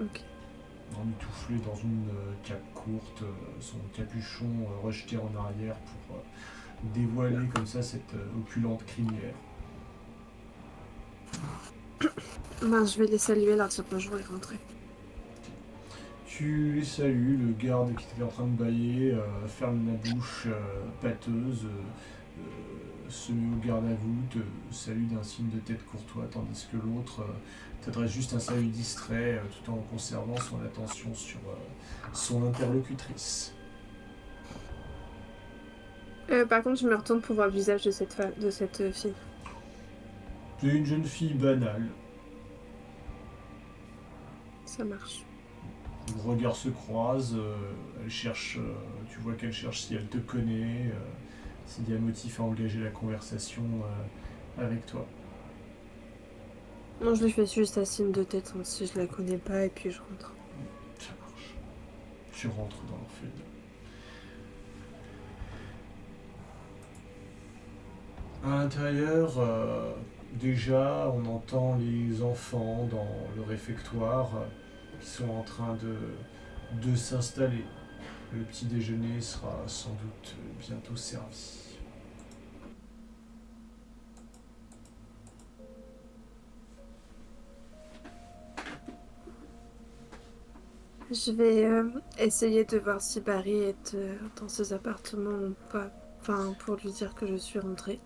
Ok. emmitouflé dans une cape courte, son capuchon rejeté en arrière pour dévoiler comme ça cette opulente crinière. Ben, je vais les saluer là, dire bonjour et rentrer. Tu les salues, le garde qui était en train de bailler euh, ferme la bouche euh, pâteuse, euh, se met au garde à vous, te salue d'un signe de tête courtois, tandis que l'autre t'adresse juste un salut distrait tout en conservant son attention sur son interlocutrice. Par contre, je me retourne pour voir le visage de cette, fa- de cette fille. C'est une jeune fille banale. Ça marche. Vos regards se croisent, euh, elle cherche, euh, tu vois qu'elle cherche si elle te connaît, euh, s'il y a motif à engager la conversation avec toi. Non, je lui fais juste un signe de tête hein, si je la connais pas et puis je rentre. Ça marche. Tu rentres dans l'orphelinat. À l'intérieur, euh, déjà, on entend les enfants dans le réfectoire euh, sont en train de, de s'installer. Le petit déjeuner sera sans doute bientôt servi. Je vais euh, essayer de voir si Barry est euh, dans ses appartements ou pas. Enfin, pour lui dire que je suis rentrée.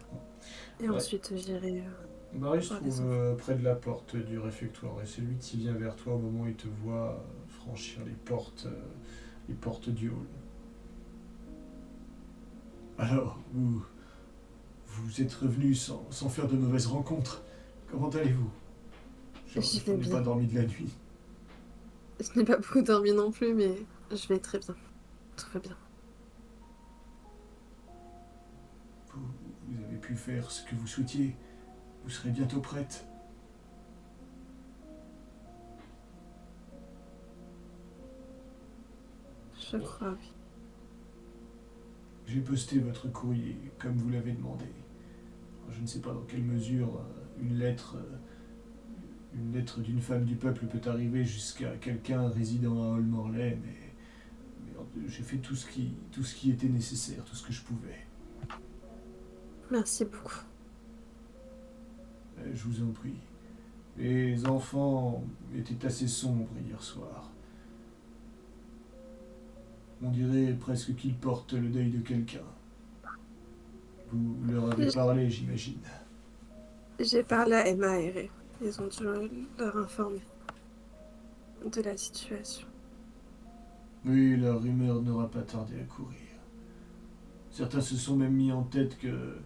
Et Ouais. ensuite, j'irai. euh, Marie se Ah, trouve euh, près de la porte du réfectoire et c'est lui qui vient vers toi au moment où il te voit euh, franchir les portes, euh, les portes du hall. Alors, vous, vous êtes revenu sans, sans faire de mauvaises rencontres. Comment allez-vous? Je Je n'ai pas dormi de la nuit. Je n'ai pas beaucoup dormi non plus, mais je vais très bien. Tout va bien. Vous, vous avez pu faire ce que vous souhaitiez. Vous serez bientôt prête. Je crois, oui. J'ai posté votre courrier comme vous l'avez demandé. Je ne sais pas dans quelle mesure euh, une lettre, euh, une lettre d'une femme du peuple peut arriver jusqu'à quelqu'un résidant à Hall Morley, mais, mais, j'ai fait tout ce, qui, tout ce qui était nécessaire, tout ce que je pouvais. Merci beaucoup. Euh, Je vous en prie. Les enfants étaient assez sombres hier soir. On dirait presque qu'ils portent le deuil de quelqu'un. Vous leur avez parlé, j'imagine. J'ai parlé à Emma et Ray. Ils ont dû leur informer de la situation. Oui, la rumeur n'aura pas tardé à courir. Certains se sont même mis en tête que,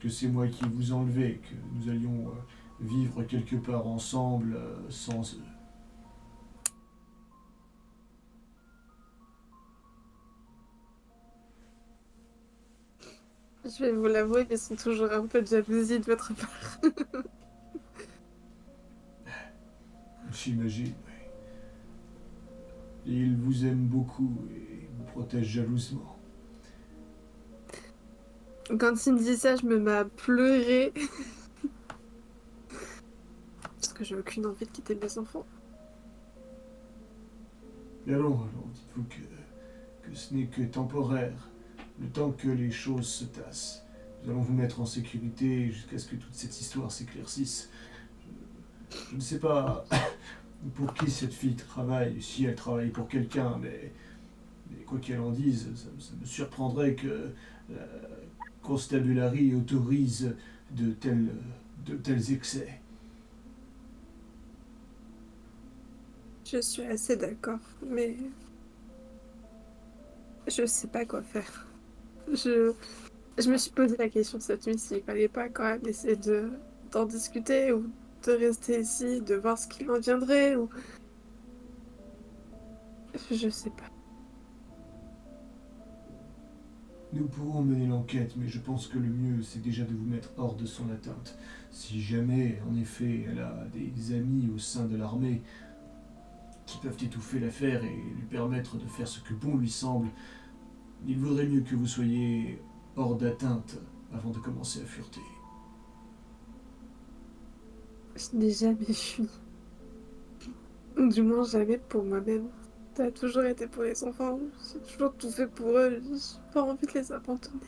que c'est moi qui vous enlevais, que nous allions euh, vivre quelque part ensemble euh, sans eux. Je vais vous l'avouer, ils sont toujours un peu de jalousie de votre part. J'imagine, oui. Ils vous aiment beaucoup et vous protègent jalousement. Quand il me dit ça, je me mets à pleurer. Parce que j'ai aucune envie de quitter mes enfants. Mais allons, allons, dites-vous que, que ce n'est que temporaire, le temps que les choses se tassent. Nous allons vous mettre en sécurité jusqu'à ce que toute cette histoire s'éclaircisse. Je, ne sais pas pour qui cette fille travaille, si elle travaille pour quelqu'un, mais, quoi qu'elle en dise, ça, me surprendrait que la constabulary autorise de tels, de tels excès. Je suis assez d'accord, mais je sais pas quoi faire. Je, je me suis posé la question cette nuit s'il fallait pas quand même essayer de d'en discuter ou de rester ici, de voir ce qu'il en viendrait ou je sais pas. Nous pourrons mener l'enquête, mais je pense que le mieux, c'est déjà de vous mettre hors de son atteinte. Si jamais, en effet, elle a des amis au sein de l'armée qui peuvent étouffer l'affaire et lui permettre de faire ce que bon lui semble, il vaudrait mieux que vous soyez hors d'atteinte avant de commencer à fureter. Je n'ai jamais. Du moins jamais pour moi-même. Ça a toujours été pour les enfants. J'ai toujours tout fait pour eux. J'ai pas envie de les abandonner.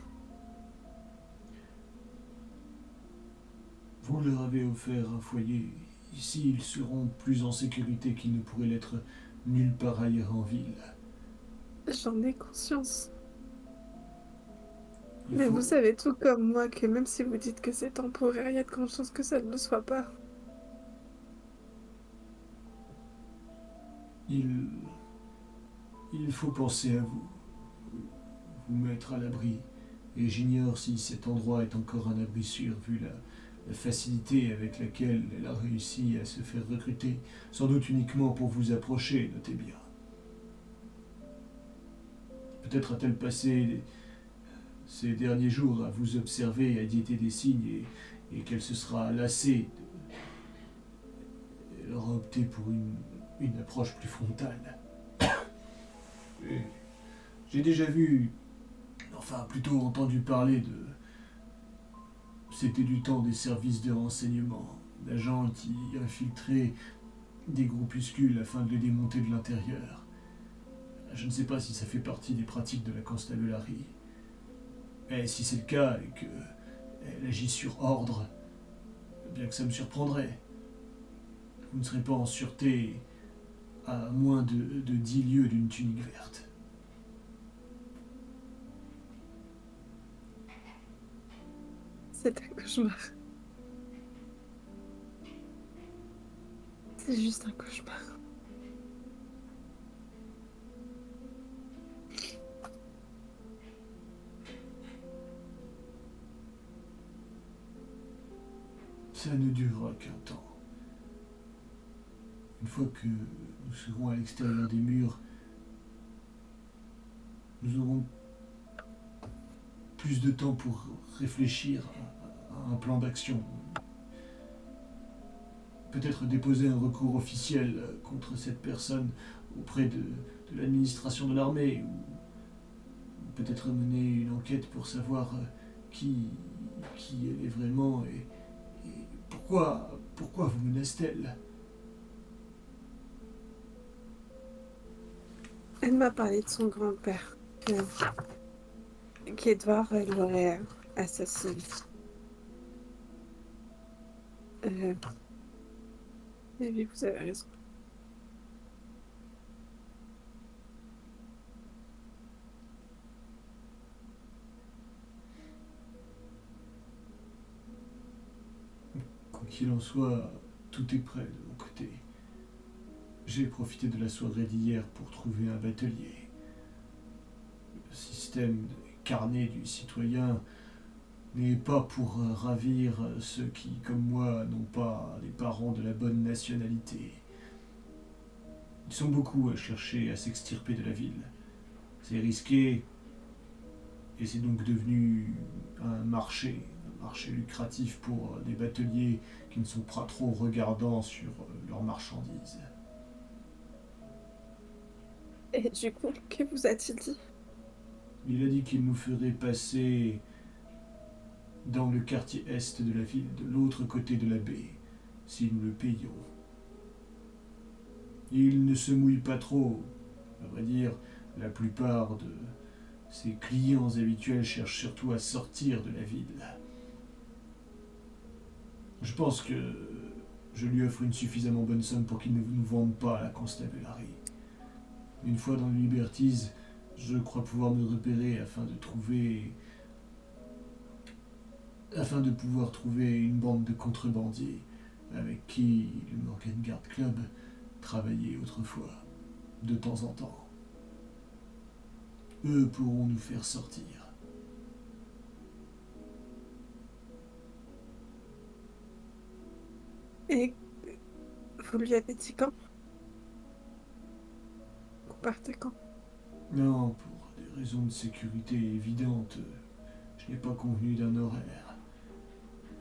Vous leur avez offert un foyer. Ici, ils seront plus en sécurité qu'ils ne pourraient l'être nulle part ailleurs en ville. J'en ai conscience. Il Mais faut- vous savez tout comme moi que même si vous dites que c'est temporaire, il y a de grandes chances que ça ne le soit pas. Il... Il faut penser à vous. Vous mettre à l'abri Et j'ignore si cet endroit est encore un abri sûr vu la, facilité avec laquelle elle a réussi à se faire recruter, sans doute uniquement pour vous approcher, notez bien. Peut-être a-t-elle passé ces derniers jours à vous observer à diéter des signes et, qu'elle se sera lassée. Elle aura opté pour une approche plus frontale. J'ai déjà vu, enfin plutôt entendu parler de... C'était du temps des services de renseignement, d'agents qui infiltraient des groupuscules afin de les démonter de l'intérieur. Je ne sais pas si ça fait partie des pratiques de la constabulary. Mais si c'est le cas et qu'elle agit sur ordre, bien que ça me surprendrait. Vous ne serez pas en sûreté à moins de, de 10 lieues d'une tunique verte. C'est un cauchemar. C'est juste un cauchemar. Ça ne durera qu'un temps. Une fois que nous serons à l'extérieur des murs, nous aurons plus de temps pour réfléchir à, un plan d'action. Peut-être déposer un recours officiel contre cette personne auprès de, l'administration de l'armée, ou peut-être mener une enquête pour savoir qui, qui elle est vraiment et, et pourquoi, pourquoi vous menace-t-elle? Elle m'a parlé de son grand-père. Que... Qu'Edouard elle l'aurait assassiné. Euh... Et oui, vous avez raison. Quoi qu'il en soit, tout est prêt. J'ai profité de la soirée d'hier pour trouver un batelier. Le système de carnet du citoyen n'est pas pour ravir ceux qui, comme moi, n'ont pas les parents de la bonne nationalité. Ils sont beaucoup à chercher à s'extirper de la ville. C'est risqué et c'est donc devenu un marché, un marché lucratif pour des bateliers qui ne sont pas trop regardants sur leurs marchandises. Et du coup, que vous a-t-il dit? Il a dit qu'il nous ferait passer dans le quartier est de la ville, de l'autre côté de la baie, si nous le payions. Il ne se mouille pas trop. À vrai dire, la plupart de ses clients habituels cherchent surtout à sortir de la ville. Je pense que je lui offre une suffisamment bonne somme pour qu'il ne nous vende pas à la constabulary. Une fois dans le Liberties, je crois pouvoir me repérer afin de trouver. afin de pouvoir trouver une bande de contrebandiers avec qui le Morgan Guard Club travaillait autrefois, de temps en temps. Eux pourront nous faire sortir. Et vous lui avez dit quand? Partez quand Non, pour des raisons de sécurité évidentes, je n'ai pas convenu d'un horaire.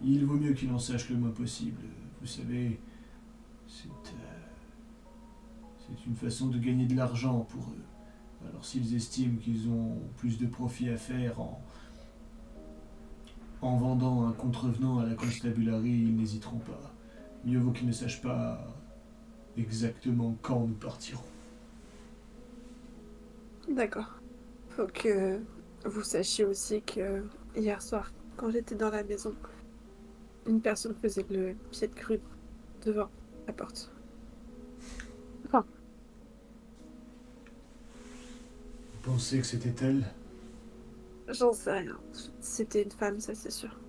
Il vaut mieux qu'il en sache le moins possible. Vous savez, c'est euh, c'est une façon de gagner de l'argent pour eux. Alors s'ils estiment qu'ils ont plus de profit à faire en, en vendant un contrevenant à la constabulary, ils n'hésiteront pas. Mieux vaut qu'ils ne sachent pas exactement quand nous partirons. D'accord. Faut que vous sachiez aussi que hier soir, quand j'étais dans la maison, une personne faisait le pied de grue devant la porte. Vous pensez que c'était elle? J'en sais rien. C'était une femme, ça c'est sûr.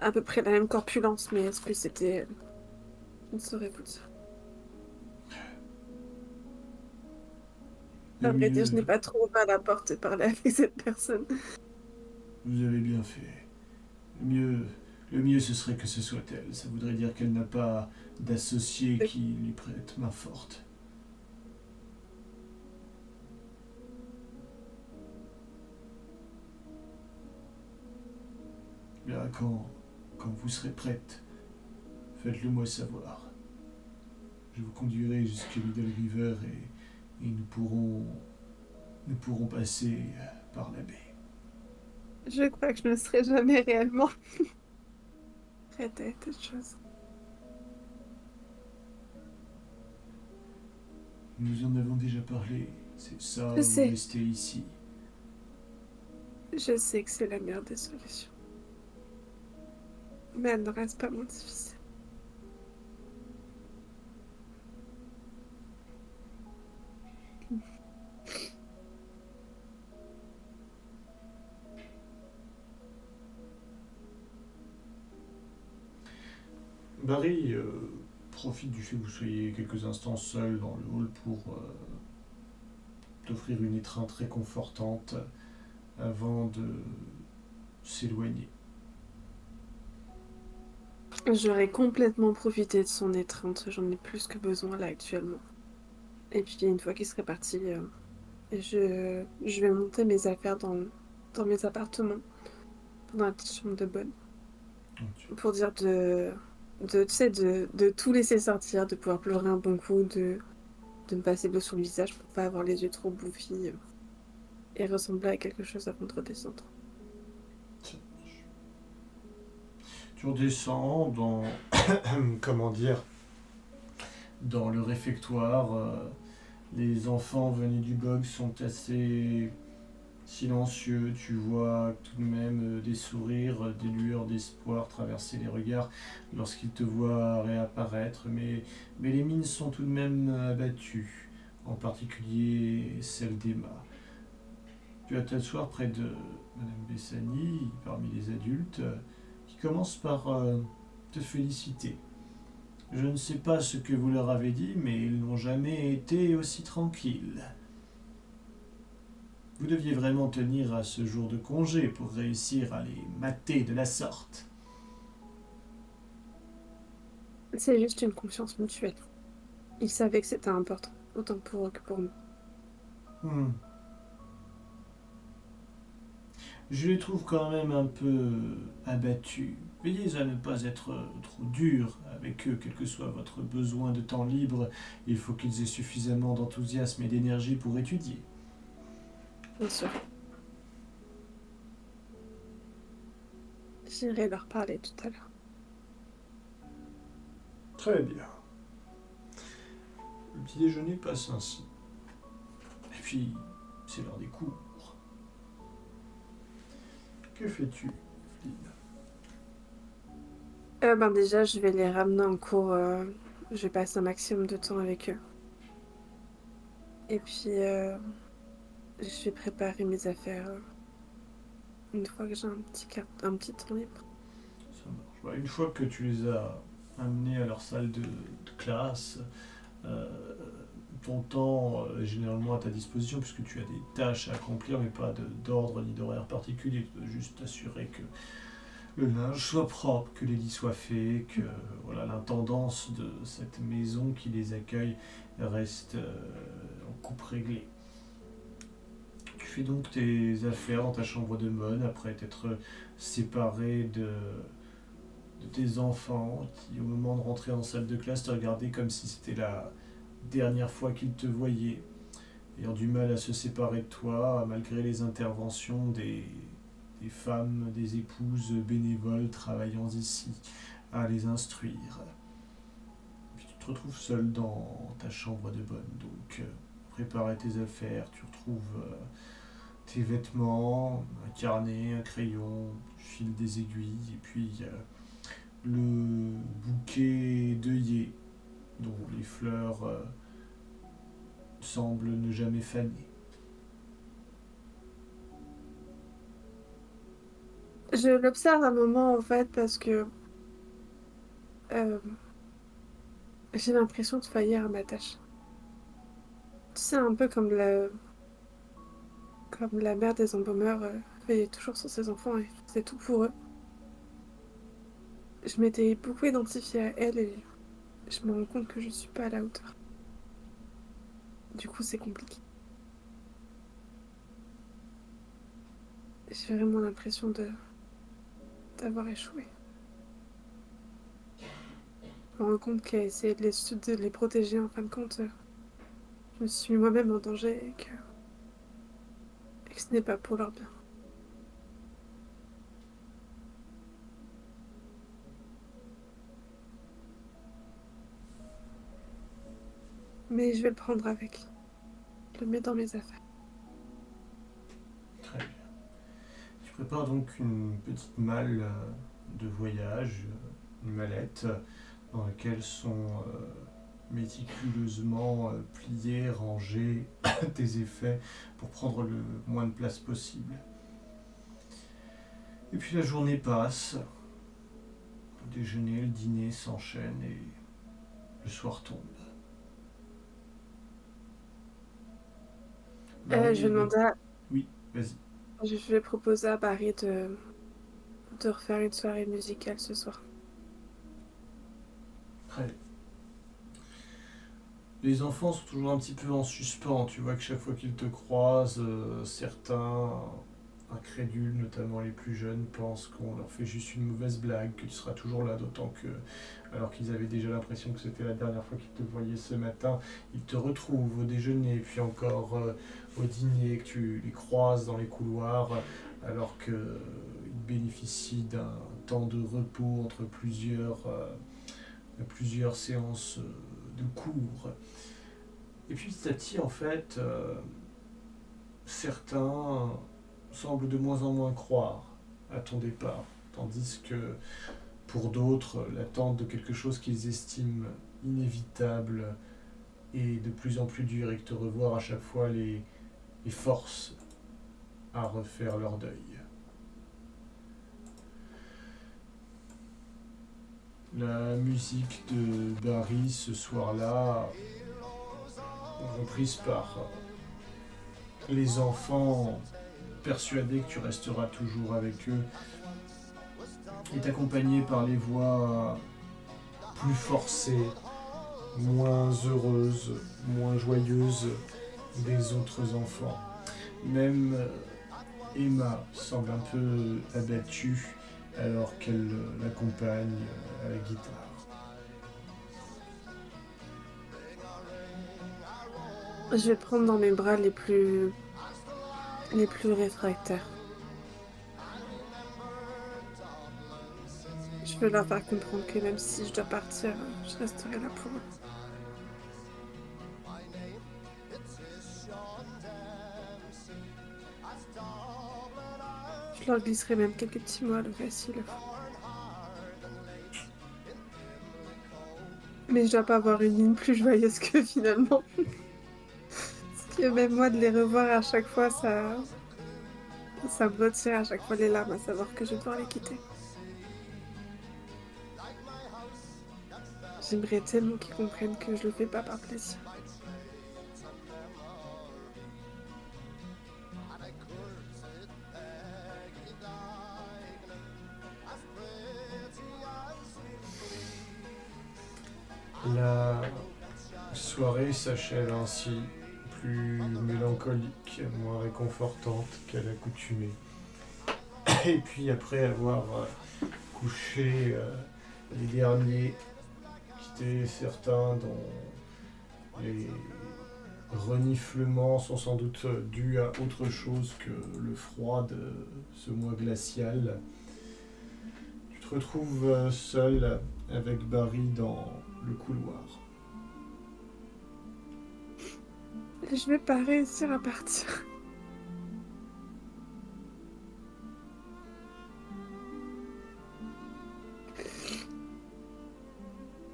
À peu près la même corpulence, mais est-ce que c'était elle? Je ne saurais vous dire. À vrai dire, je n'ai pas trop ouvert la porte et parlé avec cette personne. Vous avez bien fait. Le mieux, le mieux ce serait que ce soit elle. Ça voudrait dire qu'elle n'a pas d'associé qui lui prête main forte. Bien, quand, quand vous serez prête, faites-le moi savoir. Je vous conduirai jusqu'à Middle River et, et nous pourrons nous pourrons passer par la baie. Je crois que je ne serai jamais réellement prête à cette chose. Nous en avons déjà parlé. C'est ça, Je sais. restez ici. Je sais que c'est la meilleure des solutions. Mais elle ne reste pas moins difficile. Barry euh, profite du fait que vous soyez quelques instants seul dans le hall pour euh, t'offrir une étreinte réconfortante avant de s'éloigner. J'aurais complètement profité de son étreinte. J'en ai plus que besoin là actuellement. Et puis une fois qu'il serait parti, euh, je, je vais monter mes affaires dans, dans mes appartements. Dans la petite chambre de bonne. Pour dire de, de, de, de tout laisser sortir, de pouvoir pleurer un bon coup, de, de me passer de l'eau sur le visage pour pas avoir les yeux trop bouffis euh, et ressembler à quelque chose avant de redescendre. Tu redescends dans, comment dire, dans le réfectoire. euh, les enfants venus du bog sont assez silencieux. Tu vois tout de même euh, des sourires, euh, des lueurs d'espoir traverser les regards lorsqu'ils te voient réapparaître. Mais, les mines sont tout de même abattues, en particulier celle d'Emma. Tu vas t'asseoir près de Madame Bessani, parmi les adultes, euh, qui commence par euh, te féliciter. Je ne sais pas ce que vous leur avez dit, mais ils n'ont jamais été aussi tranquilles. Vous deviez vraiment tenir à ce jour de congé pour réussir à les mater de la sorte. C'est juste une confiance mutuelle. Ils savaient que c'était important, autant pour eux que pour nous. Hmm. Je les trouve quand même un peu abattus. Veillez à ne pas être trop dur avec eux, quel que soit votre besoin de temps libre. Il faut qu'ils aient suffisamment d'enthousiasme et d'énergie pour étudier. Bien sûr. J'irai leur parler tout à l'heure. Très bien. Le petit déjeuner passe ainsi. Et puis, c'est l'heure des cours. Que fais-tu, Euh, ben déjà, je vais les ramener en cours. euh, je vais passer un maximum de temps avec eux. Et puis, euh, je vais préparer mes affaires euh, une fois que j'ai un petit, quart- un petit temps libre. Ça marche. Bah, une fois que tu les as amenés à leur salle de, classe, euh, ton temps euh, est généralement à ta disposition puisque tu as des tâches à accomplir mais pas d'ordre ni d'horaire particulier. Tu dois juste t'assurer que le linge soit propre, que les lits soient faits, que voilà, l'intendance de cette maison qui les accueille reste en coupe réglée. Tu fais donc tes affaires dans ta chambre de bonne après t'être séparé de, tes enfants qui, au moment de rentrer en salle de classe, te regardaient comme si c'était la dernière fois qu'ils te voyaient, ayant du mal à se séparer de toi, malgré les interventions des, des femmes, des épouses bénévoles travaillant ici, à les instruire. Puis tu te retrouves seul dans ta chambre de bonne, donc euh, préparer tes affaires, tu retrouves euh, tes vêtements, un carnet, un crayon, tu files des aiguilles, et puis euh, le bouquet d'œillets dont les fleurs euh, semblent ne jamais faner. Je l'observe un moment en fait parce que euh, j'ai l'impression de faillir à ma tâche. Tu sais, un peu comme la... comme la mère des embaumeurs euh, veillait toujours sur ses enfants et faisait tout pour eux. Je m'étais beaucoup identifiée à elle et je me rends compte que je suis pas à la hauteur. Du coup, c'est compliqué. J'ai vraiment l'impression de d'avoir échoué. Je me rends compte qu'à essayer de les, de les protéger, en fin de compte, euh, je me suis moi-même en danger et que, que ce n'est pas pour leur bien. Mais je vais le prendre avec. Je le mets dans mes affaires. Très bien. Tu prépares donc une petite malle euh, de voyage, euh, une mallette, dans laquelle sont euh, méticuleusement euh, pliés, rangés tes effets pour prendre le moins de place possible. Et puis la journée passe, le déjeuner, le dîner s'enchaînent et le soir tombe. Euh, je vais demander à... Oui, vas-y. Je vais proposer à Barry de... de refaire une soirée musicale ce soir. Très bien. Les enfants sont toujours un petit peu en suspens. Tu vois que chaque fois qu'ils te croisent, euh, certains, incrédules, notamment les plus jeunes, pensent qu'on leur fait juste une mauvaise blague, que tu seras toujours là, d'autant que, alors qu'ils avaient déjà l'impression que c'était la dernière fois qu'ils te voyaient ce matin, ils te retrouvent au déjeuner, puis encore euh, au dîner, que tu les croises dans les couloirs, alors qu'ils bénéficient d'un temps de repos entre plusieurs, euh, séances de cours. Et puis petit à petit, en fait, euh, certains semblent de moins en moins croire à ton départ, tandis que pour d'autres, l'attente de quelque chose qu'ils estiment inévitable est de plus en plus dur et que te revoir à chaque fois les, les force à refaire leur deuil. La musique de Barry ce soir-là, reprise par les enfants persuadés que tu resteras toujours avec eux, est accompagnée par les voix plus forcées, moins heureuses, moins joyeuses des autres enfants. Même Emma semble un peu abattue alors qu'elle l'accompagne euh, Je vais prendre dans mes bras les plus les plus réfractaires. Je veux leur faire comprendre que même si je dois partir, je resterai là pour eux. Je leur glisserai même quelques petits mots à l'oreille Mais je dois pas avoir une ligne plus joyeuse que finalement. Parce que même moi de les revoir à chaque fois, ça. Ça me retire à chaque fois les larmes à savoir que je vais les quitter. J'aimerais tellement qu'ils comprennent que je le fais pas par plaisir. S'achève ainsi, plus mélancolique, moins réconfortante qu'à l'accoutumée. Et puis après avoir euh, couché euh, les derniers, quitté certains dont les reniflements sont sans doute dus à autre chose que le froid de ce mois glacial, tu te retrouves euh, seul avec Barry dans le couloir. Je vais pas réussir à partir.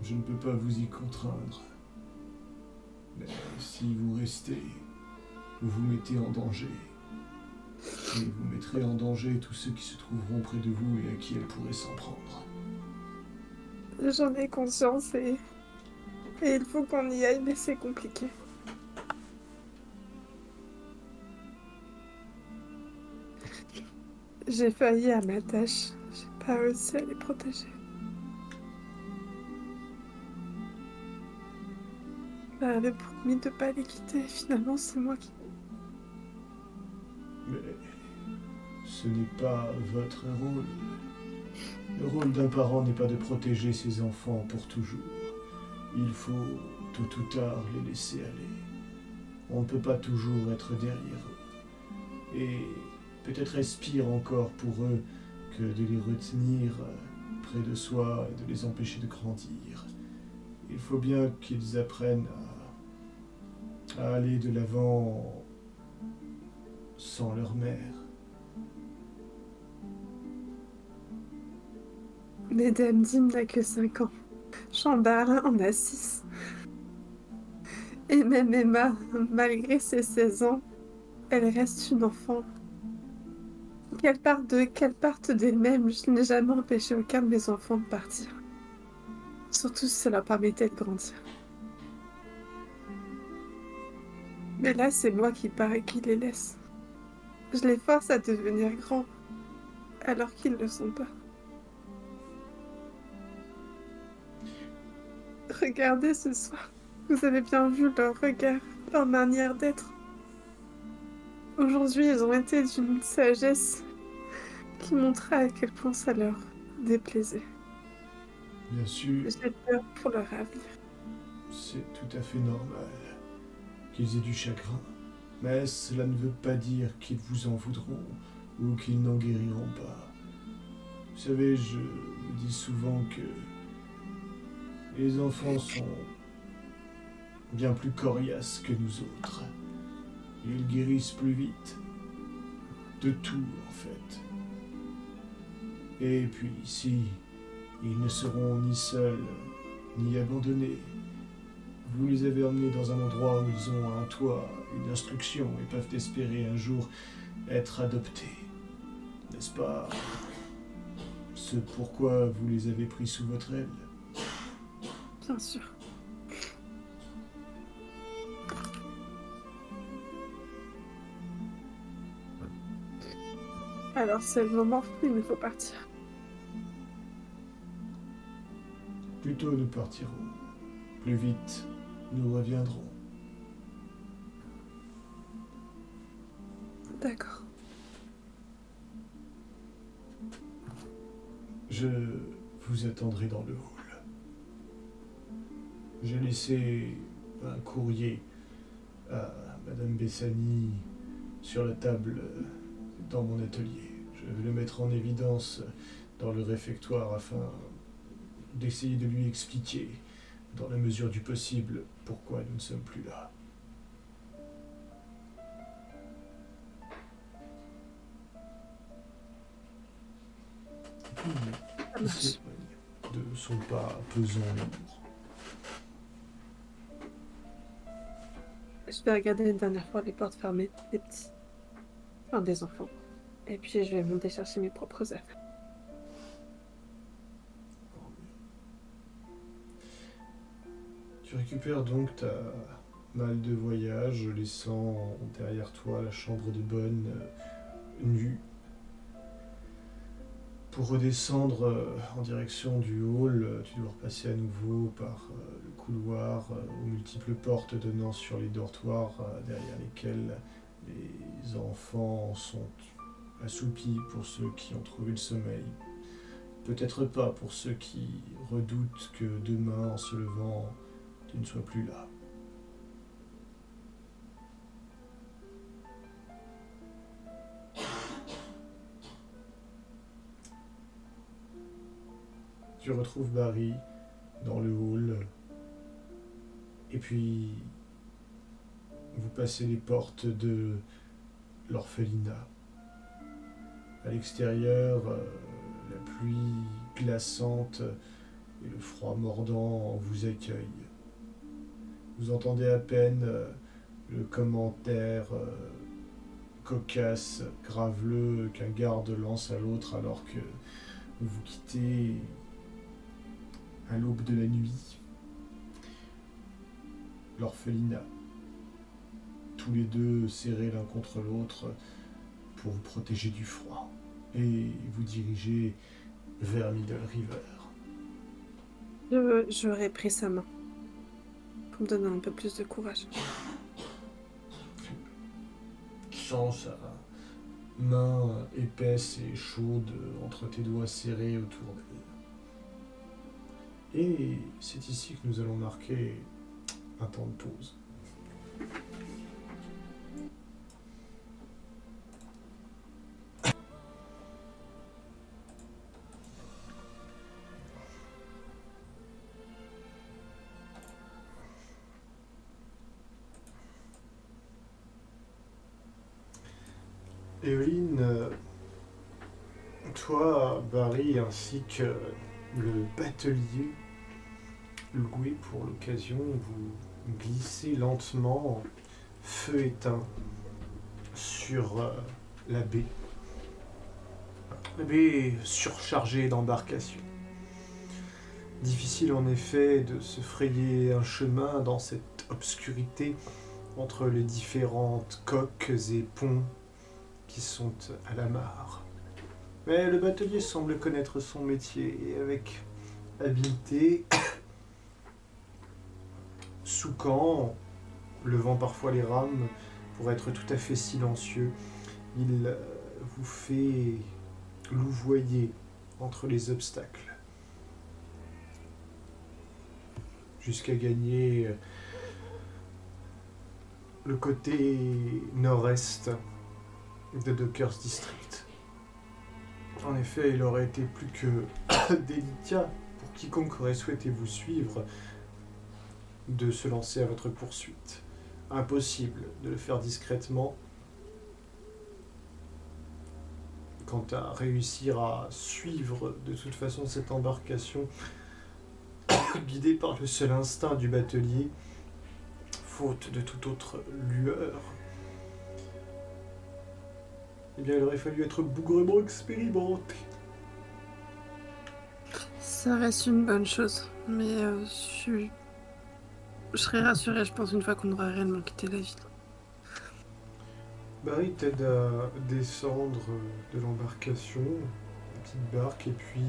Je ne peux pas vous y contraindre. Mais si vous restez, vous vous mettez en danger. Et vous mettrez en danger tous ceux qui se trouveront près de vous et à qui elle pourrait s'en prendre. J'en ai conscience et... et il faut qu'on y aille, mais c'est compliqué. J'ai failli à ma tâche. J'ai pas réussi à les protéger. J'avais promis de pas les quitter. Finalement, c'est moi qui. Mais ce n'est pas votre rôle. Le rôle d'un parent n'est pas de protéger ses enfants pour toujours. Il faut, tôt ou tard, les laisser aller. On ne peut pas toujours être derrière eux. Et peut-être est-ce pire encore pour eux que de les retenir près de soi et de les empêcher de grandir. Il faut bien qu'ils apprennent à, aller de l'avant sans leur mère. Nedem Dim n'a que 5 ans. Chandar en a 6. Et même Emma, malgré ses 16 ans, elle reste une enfant. Qu'elle parte de, qu'elle parte d'elle-même, je n'ai jamais empêché aucun de mes enfants de partir. Surtout si ça leur permettait de grandir. Mais là, c'est moi qui pars et qui les laisse. Je les force à devenir grands, alors qu'ils ne le sont pas. Regardez ce soir. Vous avez bien vu leur regard, leur manière d'être. Aujourd'hui, ils ont été d'une sagesse qui montrait à quel point ça leur déplaisait. Bien sûr, J'ai peur pour leur avenir. c'est tout à fait normal qu'ils aient du chagrin. Mais cela ne veut pas dire qu'ils vous en voudront ou qu'ils n'en guériront pas. Vous savez, je me dis souvent que les enfants sont bien plus coriaces que nous autres. Ils guérissent plus vite. De tout, en fait. Et puis ici, ils ne seront ni seuls, ni abandonnés. Vous les avez emmenés dans un endroit où ils ont un toit, une instruction et peuvent espérer un jour être adoptés. N'est-ce pas? Ce pourquoi vous les avez pris sous votre aile Bien sûr. Alors c'est le moment où il faut partir. Plus tôt nous partirons, plus vite nous reviendrons. D'accord. Je vous attendrai dans le hall. J'ai laissé un courrier à Madame Bessani sur la table dans mon atelier. Je vais le mettre en évidence dans le réfectoire afin d'essayer de lui expliquer, dans la mesure du possible, pourquoi nous ne sommes plus là. S'éloigne de son pas pesant. Je vais regarder une dernière fois les portes fermées des petits. Enfin, des enfants. Et puis je vais monter chercher mes propres affaires. Tu récupères donc ta malle de voyage, laissant derrière toi la chambre de bonne euh, nue. Pour redescendre euh, en direction du hall, euh, tu dois repasser à nouveau par le couloir aux multiples portes donnant sur les dortoirs derrière lesquels les enfants sont assoupis pour ceux qui ont trouvé le sommeil. Peut-être pas pour ceux qui redoutent que demain, en se levant, tu ne sois plus là. Tu retrouves Barry dans le hall. Et puis, vous passez les portes de l'orphelinat. À l'extérieur, euh, la pluie glaçante et le froid mordant vous accueillent. Vous entendez à peine euh, le commentaire euh, cocasse, graveleux qu'un garde lance à l'autre alors que vous quittez à l'aube de la nuit l'orphelinat. Tous les deux serrés l'un contre l'autre pour vous protéger du froid. et vous dirigez vers Middle River. Je- J'aurais pris sa main pour me donner un peu plus de courage. Sens sa main épaisse et chaude entre tes doigts serrés autour d'elle. Et c'est ici que nous allons marquer un temps de pause. Toi, Barry, ainsi que le batelier loué pour l'occasion, vous glissez lentement, feu éteint, sur euh, la baie. La baie surchargée d'embarcations. Difficile en effet de se frayer un chemin dans cette obscurité entre les différentes coques et ponts qui sont à la mare. Mais le batelier semble connaître son métier et avec habileté, souquant, levant parfois les rames pour être tout à fait silencieux, il euh, vous fait louvoyer entre les obstacles jusqu'à gagner euh, le côté nord-est de Dockers District. En effet, il aurait été plus que délicat pour quiconque aurait souhaité vous suivre de se lancer à votre poursuite. Impossible de le faire discrètement. Quant à réussir à suivre de toute façon cette embarcation guidée par le seul instinct du batelier, faute de toute autre lueur, eh bien, il aurait fallu être bougrement expérimenté. Ça reste une bonne chose, mais euh, je suis- je serais rassurée, je pense, une fois qu'on aura réellement quitté la ville. Barry t'aide à descendre de l'embarcation, la petite barque, et puis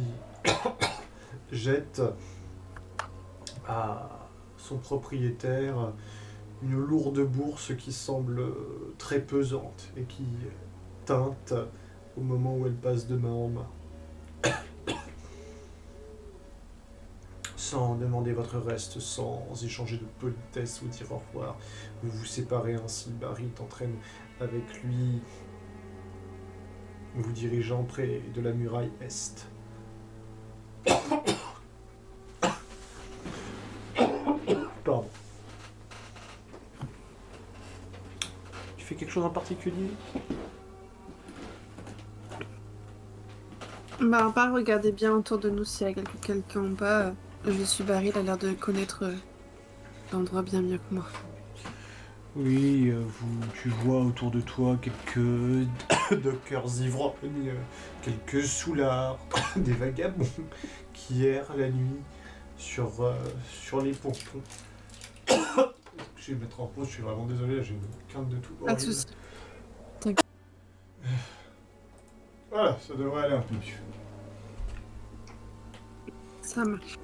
jette à son propriétaire une lourde bourse qui semble très pesante et qui teinte au moment où elle passe de main en main. Sans demander votre reste, sans échanger de politesse ou dire au revoir, vous vous séparez ainsi. Barry t'entraîne avec lui, vous dirigeant près de la muraille est. Pardon. Tu fais quelque chose en particulier? Bah, à part regarder bien autour de nous s'il y a quelqu'un en bas, euh, je suis Barry, il a l'air de connaître euh, l'endroit bien mieux que moi. Oui, euh, vous, tu vois autour de toi quelques dockers ivrognes, quelques soulards, des vagabonds qui errent la nuit sur, euh, sur les pontons. Je vais me mettre en pause, je suis vraiment désolé, j'ai une quinte de tout. Pas de soucis. Voilà, ça devrait aller un peu mieux. Ça marche.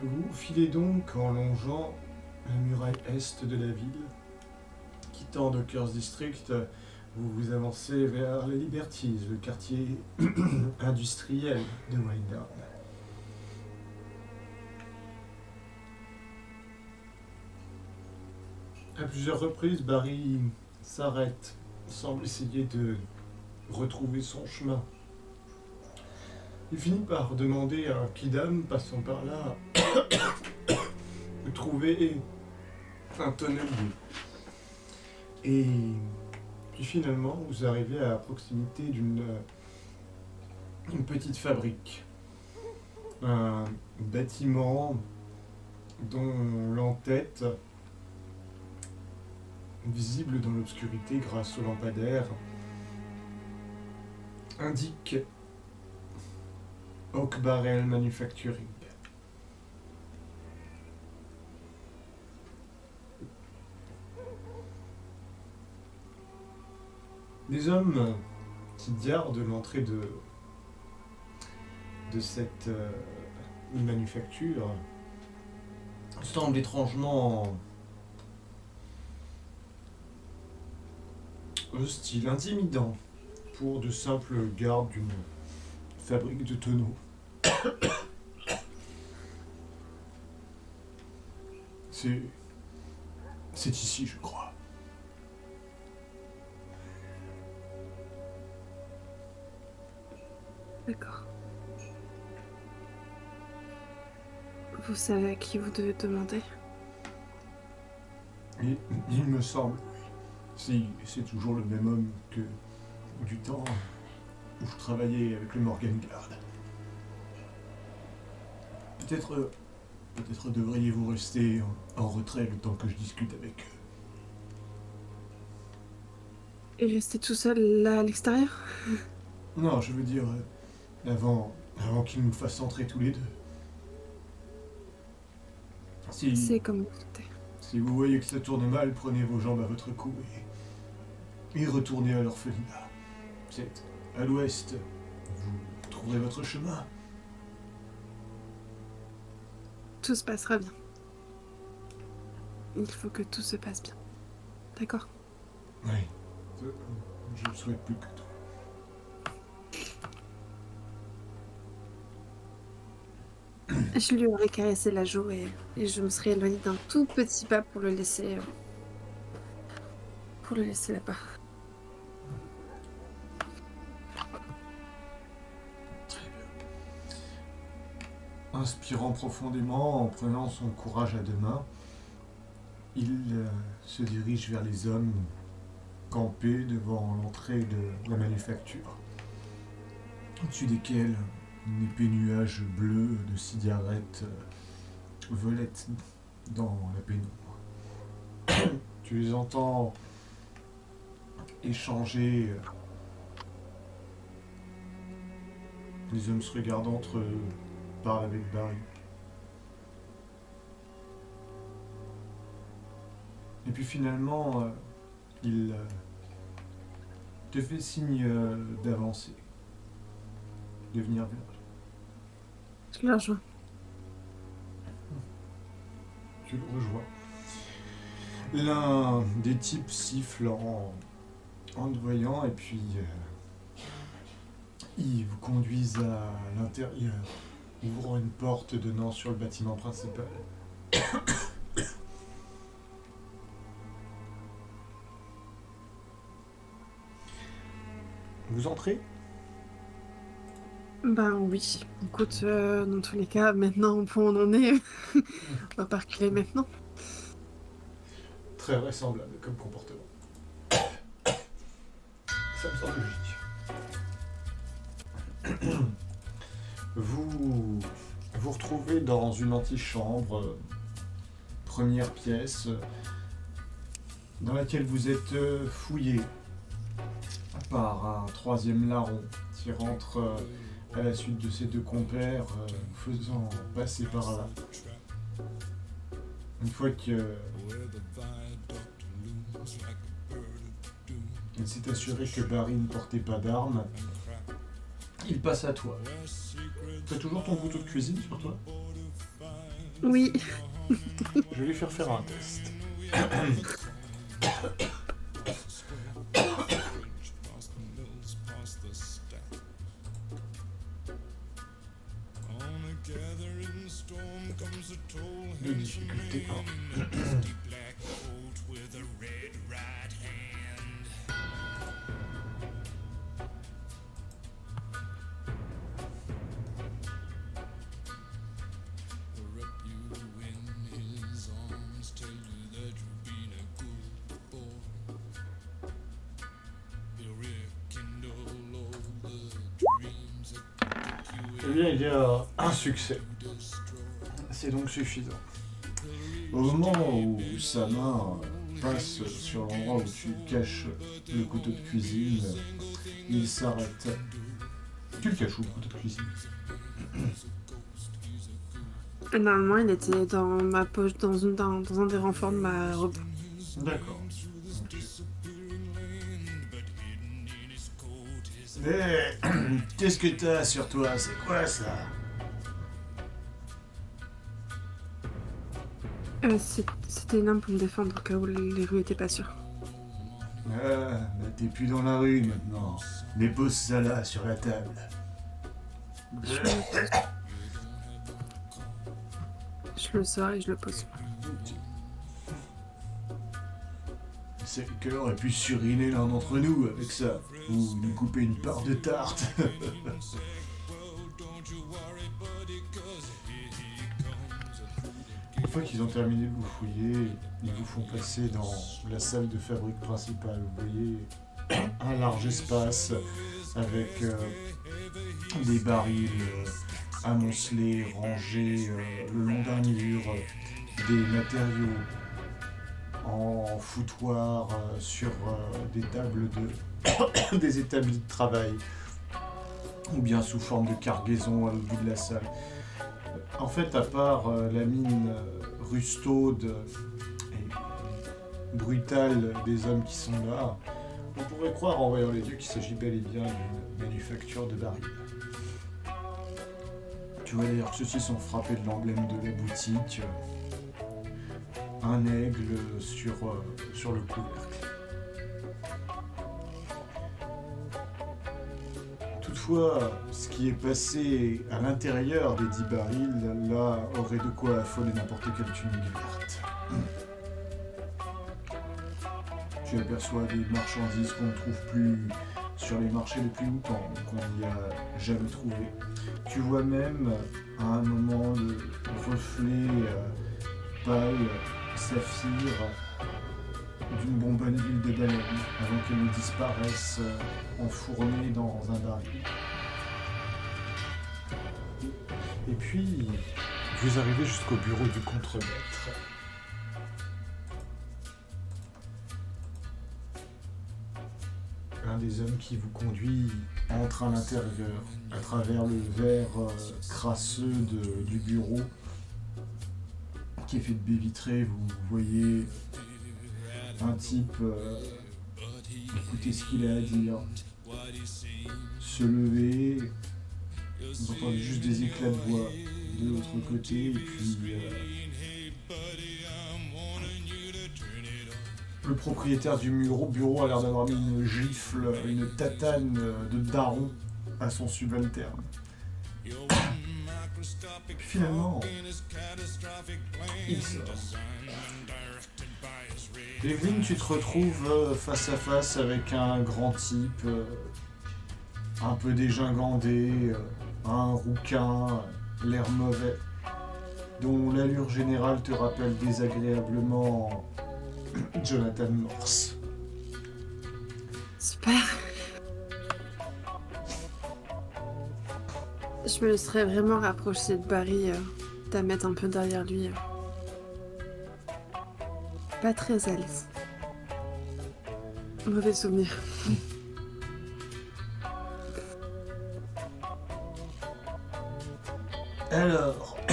Vous filez donc en longeant la muraille est de la ville. Quittant Dockers District, vous vous avancez vers les Liberties, le quartier industriel de Windham. À plusieurs reprises, Barry s'arrête, semble essayer de retrouver son chemin. Il finit par demander à un Kidam passant par là de trouver un tonnelier. Et puis finalement, vous arrivez à proximité d'une une petite fabrique. Un bâtiment dont l'entête, visible dans l'obscurité grâce aux lampadaires, indique Oak Barrel Manufacturing. Les hommes qui gardent l'entrée de, de cette euh, manufacture semblent étrangement hostiles, intimidants pour de simples gardes d'une fabrique de tonneaux. C'est. C'est ici, je crois. D'accord. Vous savez à qui vous devez demander? Il me semble, c'est toujours le même homme que du temps où je travaillais avec le Morgan Guard. Peut-être, peut-être devriez-vous rester en, en retrait le temps que je discute avec eux. Et rester tout seul là à l'extérieur? Non, je veux dire, avant, avant qu'ils nous fassent entrer tous les deux. Si, C'est comme vous souhaitez. Si vous voyez que ça tourne mal, prenez vos jambes à votre cou et, et retournez à l'orphelinat. C'est à l'ouest. Vous trouverez votre chemin. Tout se passera bien. Il faut que tout se passe bien. D'accord? Oui. Je le souhaite plus que tout. Je lui aurais caressé la joue et, je me serais éloignée d'un tout petit pas pour le laisser. euh, pour le laisser là-bas. Inspirant profondément, en prenant son courage à deux mains, il euh, se dirige vers les hommes campés devant l'entrée de la manufacture, au-dessus desquels un épais nuage bleu de cigarettes euh, volette dans la pénombre? tu les entends échanger. euh, Les hommes se regardent entre eux, parlent avec Barry. Et puis finalement, euh, il te fait signe d'avancer, de venir vers Je le rejoins. Tu le rejoins. L'un des types siffle en, en te voyant et puis euh, ils vous conduisent à l'intérieur, ouvrant une porte donnant sur le bâtiment principal. Vous entrez? Ben oui. Écoute, euh, dans tous les cas, maintenant, au point on en est, on va pas reculer maintenant. Très vraisemblable comme comportement. Ça me semble logique. Vous vous retrouvez dans une antichambre, euh, première pièce, euh, dans laquelle vous êtes fouillé par un troisième larron qui rentre à la suite de ses deux compères, euh, vous faisant passer par là. Une fois que il s'est assuré que Barry ne portait pas d'armes. Il passe à toi. T'as toujours ton couteau de cuisine sur toi? Oui. Je vais lui faire faire un test. De difficulté 1. Eh il y a un succès. C'est donc suffisant. Au moment où sa main passe sur l'endroit où tu caches le couteau de cuisine, il s'arrête. Tu le caches où, le couteau de cuisine? Normalement, il était dans ma poche, dans, une, dans, dans un des renforts de ma robe. D'accord. Eh, Qu'est-ce que t'as sur toi? C'est quoi ça? Euh, C'était une arme pour me défendre au cas où les rues étaient pas sûres. Ah, bah t'es plus dans la rue maintenant. Mais pose ça là, sur la table. Je le pose. Je le sors et je le pose. C'est qu'elle aurait pu suriner l'un d'entre nous avec ça. Ou nous couper une part de tarte. Une fois qu'ils ont terminé de vous fouiller, ils vous font passer dans la salle de fabrique principale. Vous voyez un large espace avec euh, des barils euh, amoncelés, rangés euh, le long d'un mur, des matériaux en foutoir sur des tables de des établis de travail ou bien sous forme de cargaison à l'autre bout de la salle. En fait, à part euh, la mine euh, rustaude et brutale des hommes qui sont là, on pourrait croire en voyant les yeux qu'il s'agit bel et bien d'une manufacture de barils. Tu vois d'ailleurs que ceux-ci sont frappés de l'emblème de la boutique, euh, un aigle sur, euh, sur le couvercle. Ce qui est passé à l'intérieur des dix barils, là, aurait de quoi affoler n'importe quelle tunique verte. Tu aperçois des marchandises qu'on ne trouve plus sur les marchés depuis longtemps, qu'on n'y a jamais trouvé. Tu vois même, à un moment, le reflet euh, pâle, saphir, d'une bonbonne d'huile de baleine, avant qu'elle ne disparaisse euh, enfournée dans un baril. Et puis, vous arrivez jusqu'au bureau du contremaître. Un des hommes qui vous conduit entre à l'intérieur, à travers le verre euh, crasseux du bureau, qui est fait de baie vitrée. Vous voyez un type euh, écouter ce qu'il a à dire, se lever, vous entendez juste des éclats de voix de l'autre côté, et puis euh, le propriétaire du bureau, a l'air d'avoir mis une gifle, une tatane de daron à son subalterne. Finalement, il sort. Evelyn, tu te retrouves euh, face à face avec un grand type, euh, un peu dégingandé, euh, un rouquin, l'air mauvais, dont l'allure générale te rappelle désagréablement Jonathan Morse. Super. Je me serais vraiment rapproché de Barry, euh, t'à mettre un peu derrière lui. Pas très à l'aise. Mauvais souvenir. Alors,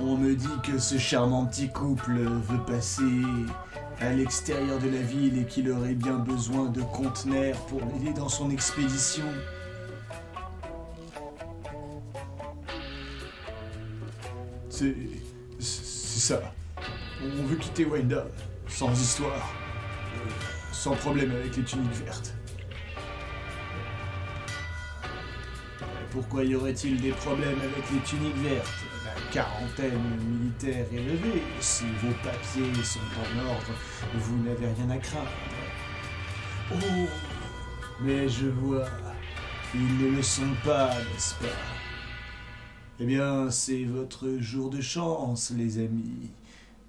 on me dit que ce charmant petit couple veut passer à l'extérieur de la ville et qu'il aurait bien besoin de conteneurs pour l'aider dans son expédition. C'est. On veut quitter Winda, sans histoire, euh, sans problème avec les tuniques vertes. Pourquoi y aurait-il des problèmes avec les tuniques vertes? La quarantaine militaire est levée. Si vos papiers sont en ordre, vous n'avez rien à craindre. Oh Mais je vois, ils ne le sont pas, n'est-ce pas? Eh bien, c'est votre jour de chance, les amis.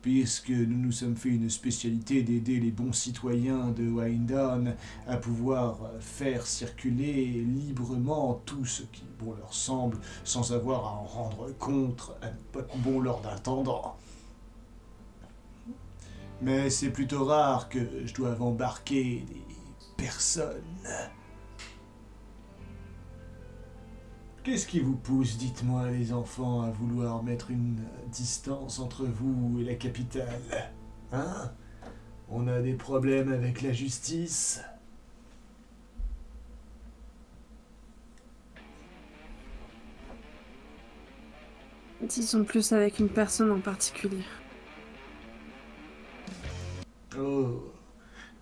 Puisque nous nous sommes fait une spécialité d'aider les bons citoyens de Windown à pouvoir faire circuler librement tout ce qui bon leur semble sans avoir à en rendre compte à notre bon lord intendant. Mais c'est plutôt rare que je doive embarquer des personnes. Qu'est-ce qui vous pousse, dites-moi, les enfants, à vouloir mettre une distance entre vous et la capitale? Hein? On a des problèmes avec la justice Disons plus avec une personne en particulier. Oh.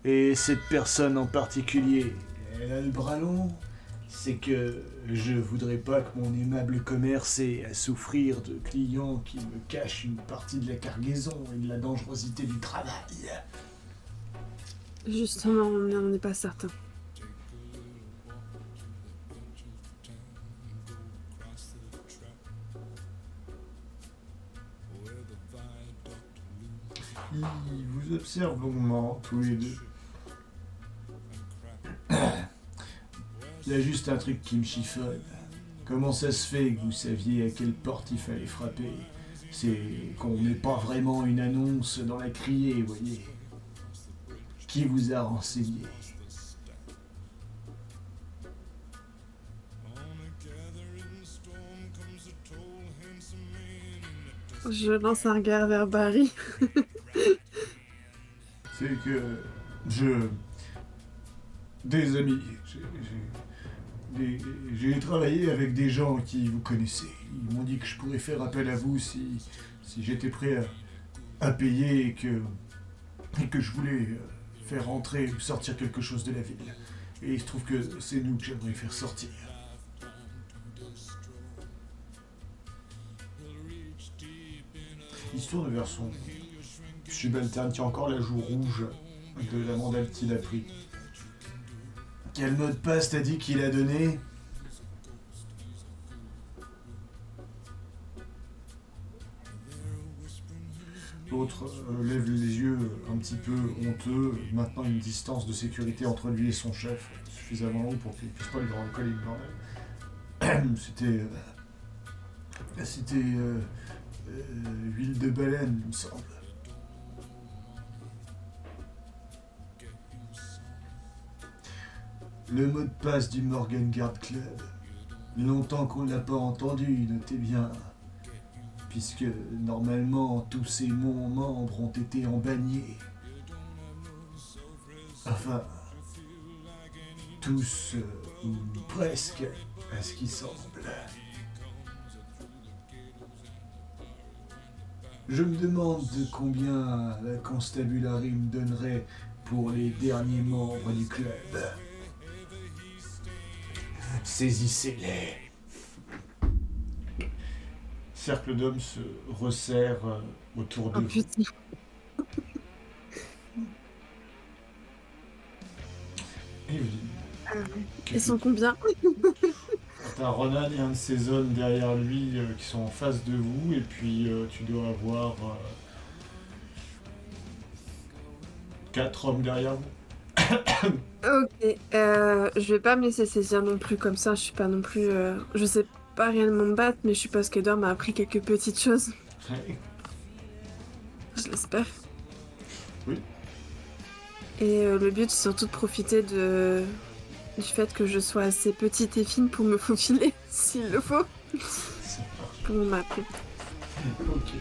Et cette personne en particulier, elle a le bras long? C'est que je voudrais pas que mon aimable commerce ait à souffrir de clients qui me cachent une partie de la cargaison et de la dangerosité du travail. Justement, on n'en est pas certain. Il vous observe longuement, tous les deux. Il y a juste un truc qui me chiffonne. Comment ça se fait que vous saviez à quelle porte il fallait frapper? C'est qu'on n'est pas vraiment une annonce dans la criée, voyez. Qui vous a renseigné? Je lance un regard vers Barry. C'est que je. Des amis. j'ai- j'ai- travaillé avec des gens qui vous connaissez. Ils m'ont dit que je pourrais faire appel à vous si, si j'étais prêt à, à payer et que, que je voulais euh, faire entrer ou sortir quelque chose de la ville. Et il se trouve que c'est nous que j'aimerais faire sortir. Il se tourne vers son subalterne qui a encore la joue rouge de la mandale qu'il a pris. Quel mot de passe t'as dit qu'il a donné L'autre euh, lève les yeux un petit peu honteux, maintenant une distance de sécurité entre lui et son chef, suffisamment long pour qu'il puisse pas lui rendre coller une bordel. C'était. euh, C'était. euh, huile de baleine, il me semble. Le mot de passe du Morgan Guard Club. Longtemps qu'on ne l'a pas entendu, notez bien. Puisque normalement tous ces membres ont été embagnés. Enfin, tous, euh, ou presque, à ce qui semble. Je me demande de combien la constabulary me donnerait pour les derniers membres du club. Saisissez-les. Cercle d'hommes se resserre euh, autour Oh de. Et vous Euh, Ils sont combien T'as Ronan et un de ses hommes derrière lui euh, qui sont en face de vous, et puis euh, tu dois avoir quatre hommes derrière vous. Ok, euh, je vais pas me laisser saisir non plus comme ça, je suis pas non plus... euh, Je sais pas réellement me battre, mais je suppose qu'Edouard m'a appris quelques petites choses, je l'espère. Oui. Et euh, le but c'est surtout de profiter de... du fait que je sois assez petite et fine pour me faufiler, s'il le faut, pour m'appeler. Ok.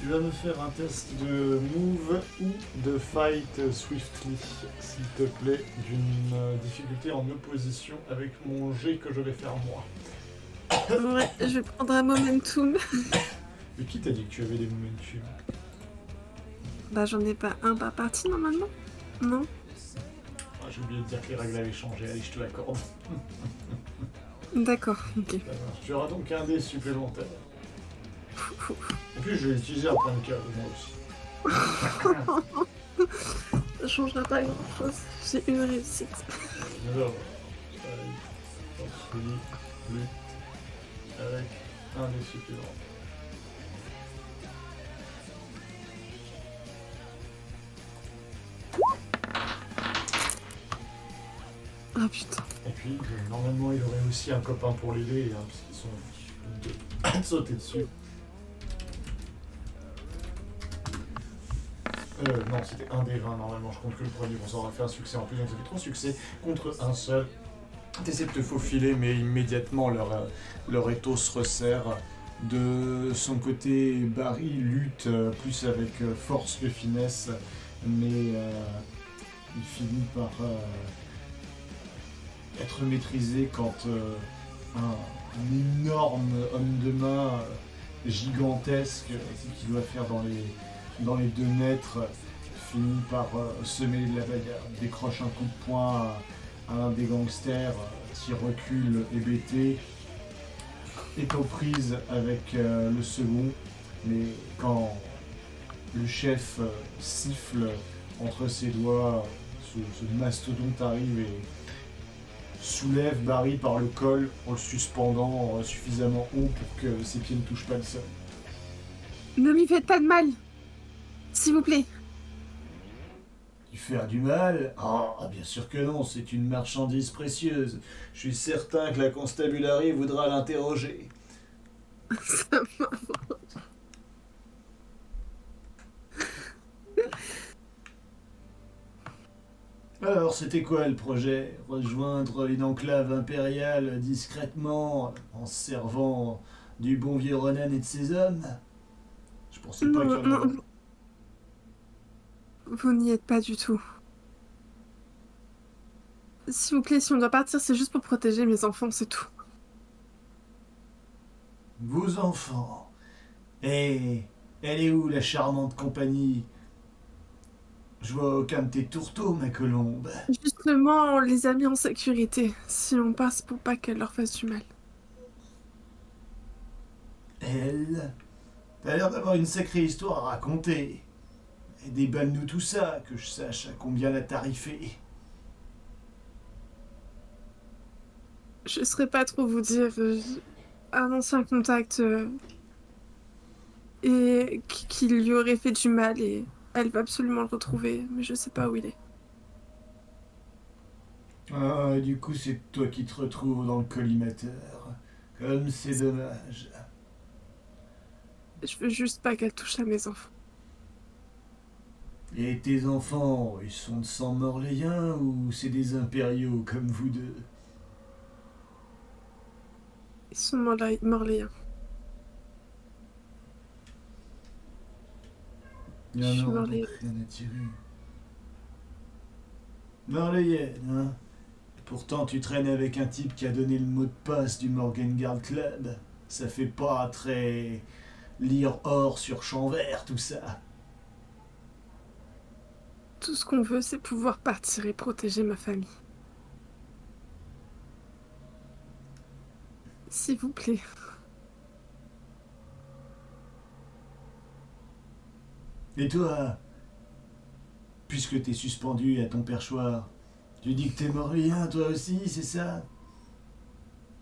Tu vas me faire un test de move ou de fight swiftly, s'il te plaît, d'une euh, difficulté en opposition avec mon jet que je vais faire moi. Ouais, je vais prendre un momentum. Mais qui t'a dit que tu avais des momentum Bah j'en ai pas un par partie normalement Non? Ah, J'ai oublié de dire que les règles avaient changé, allez, je te l'accorde. D'accord, ok. Tu auras donc un dé supplémentaire. En plus, je vais utiliser un point de câble, moi aussi. Ça changera pas grand chose. J'ai une réussite. Alors, avec un dé supplémentaire. Ah putain. Et puis, euh, normalement, il aurait aussi un copain pour l'aider, hein, parce qu'ils sont deux à sauter dessus. Euh, non, c'était un des 20 normalement, je compte que le premier, bon, ça aura fait un succès en plus, donc ça fait trois succès contre un seul. T'essaies de te faufiler, mais immédiatement leur, euh, leur étau se resserre. De son côté, Barry lutte euh, plus avec force que finesse, mais il finit par être maîtrisé quand un, énorme homme de main gigantesque qui doit faire dans les, dans les deux mètres finit par euh, semer de la bagarre, décroche un coup de poing à, un des gangsters euh, qui recule hébété, est aux prises avec euh, le second, mais quand le chef siffle entre ses doigts, ce, ce mastodonte arrive et soulève Barry par le col en le suspendant suffisamment haut pour que ses pieds ne touchent pas le sol. Ne lui faites pas de mal S'il vous plaît Tu faire du mal? Ah, bien sûr que non, c'est une marchandise précieuse. Je suis certain que la constabulary voudra l'interroger. Ça Alors, c'était quoi le projet? Rejoindre une enclave impériale discrètement, en servant du bon vieux Ronan et de ses hommes? Je pensais pas qu'il y en avait-. Vous n'y êtes pas du tout. S'il vous plaît, si on doit partir, c'est juste pour protéger mes enfants, c'est tout. Vos enfants. Et elle est où la charmante compagnie? Je vois aucun de tes tourteaux, ma colombe. Justement, on les a mis en sécurité. Si on passe pour pas qu'elle leur fasse du mal. Elle? T'as l'air d'avoir une sacrée histoire à raconter. Et déballe-nous tout ça, que je sache à combien la tarifer. Je saurais pas trop vous dire. euh, Un ancien contact. euh, Et qui qui lui aurait fait du mal et elle va absolument le retrouver, mais je sais pas où il est. Ah, et du coup, c'est toi qui te retrouves dans le collimateur. Comme c'est dommage. Je veux juste pas qu'elle touche à mes enfants. Et tes enfants, ils sont de sang morléen ou c'est des impériaux comme vous deux? Ils sont morléens. Il y en Je suis a donc morléenne. rien à tirer. Morléenne, hein? Pourtant, tu traînes avec un type qui a donné le mot de passe du Morgengard Club. Ça fait pas très lire or sur champ vert, tout ça. Tout ce qu'on veut, c'est pouvoir partir et protéger ma famille. S'il vous plaît. Et toi Puisque t'es suspendu à ton perchoir, tu dis que t'es morlien, toi aussi, c'est ça?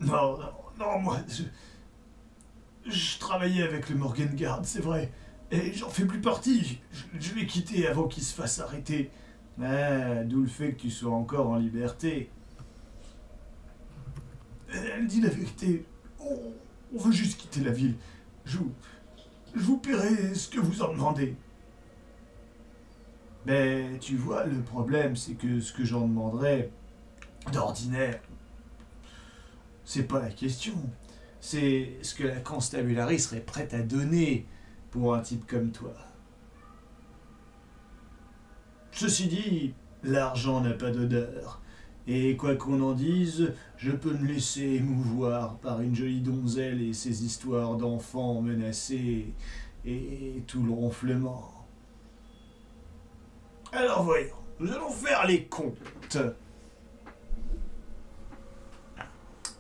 Non, non, non, moi, je... Je travaillais avec le Morgengard, c'est vrai. Et j'en fais plus partie. Je, l'ai quitté avant qu'il se fasse arrêter. Ah, d'où le fait que tu sois encore en liberté. Elle dit la vérité. On, veut juste quitter la ville. Je vous, je vous paierai ce que vous en demandez. Mais tu vois, le problème, c'est que ce que j'en demanderais, d'ordinaire, c'est pas la question. C'est ce que la constabulary serait prête à donner un type comme toi. Ceci dit, l'argent n'a pas d'odeur. Et quoi qu'on en dise, je peux me laisser émouvoir par une jolie donzelle et ses histoires d'enfants menacés et tout le ronflement. Alors voyons, nous allons faire les comptes.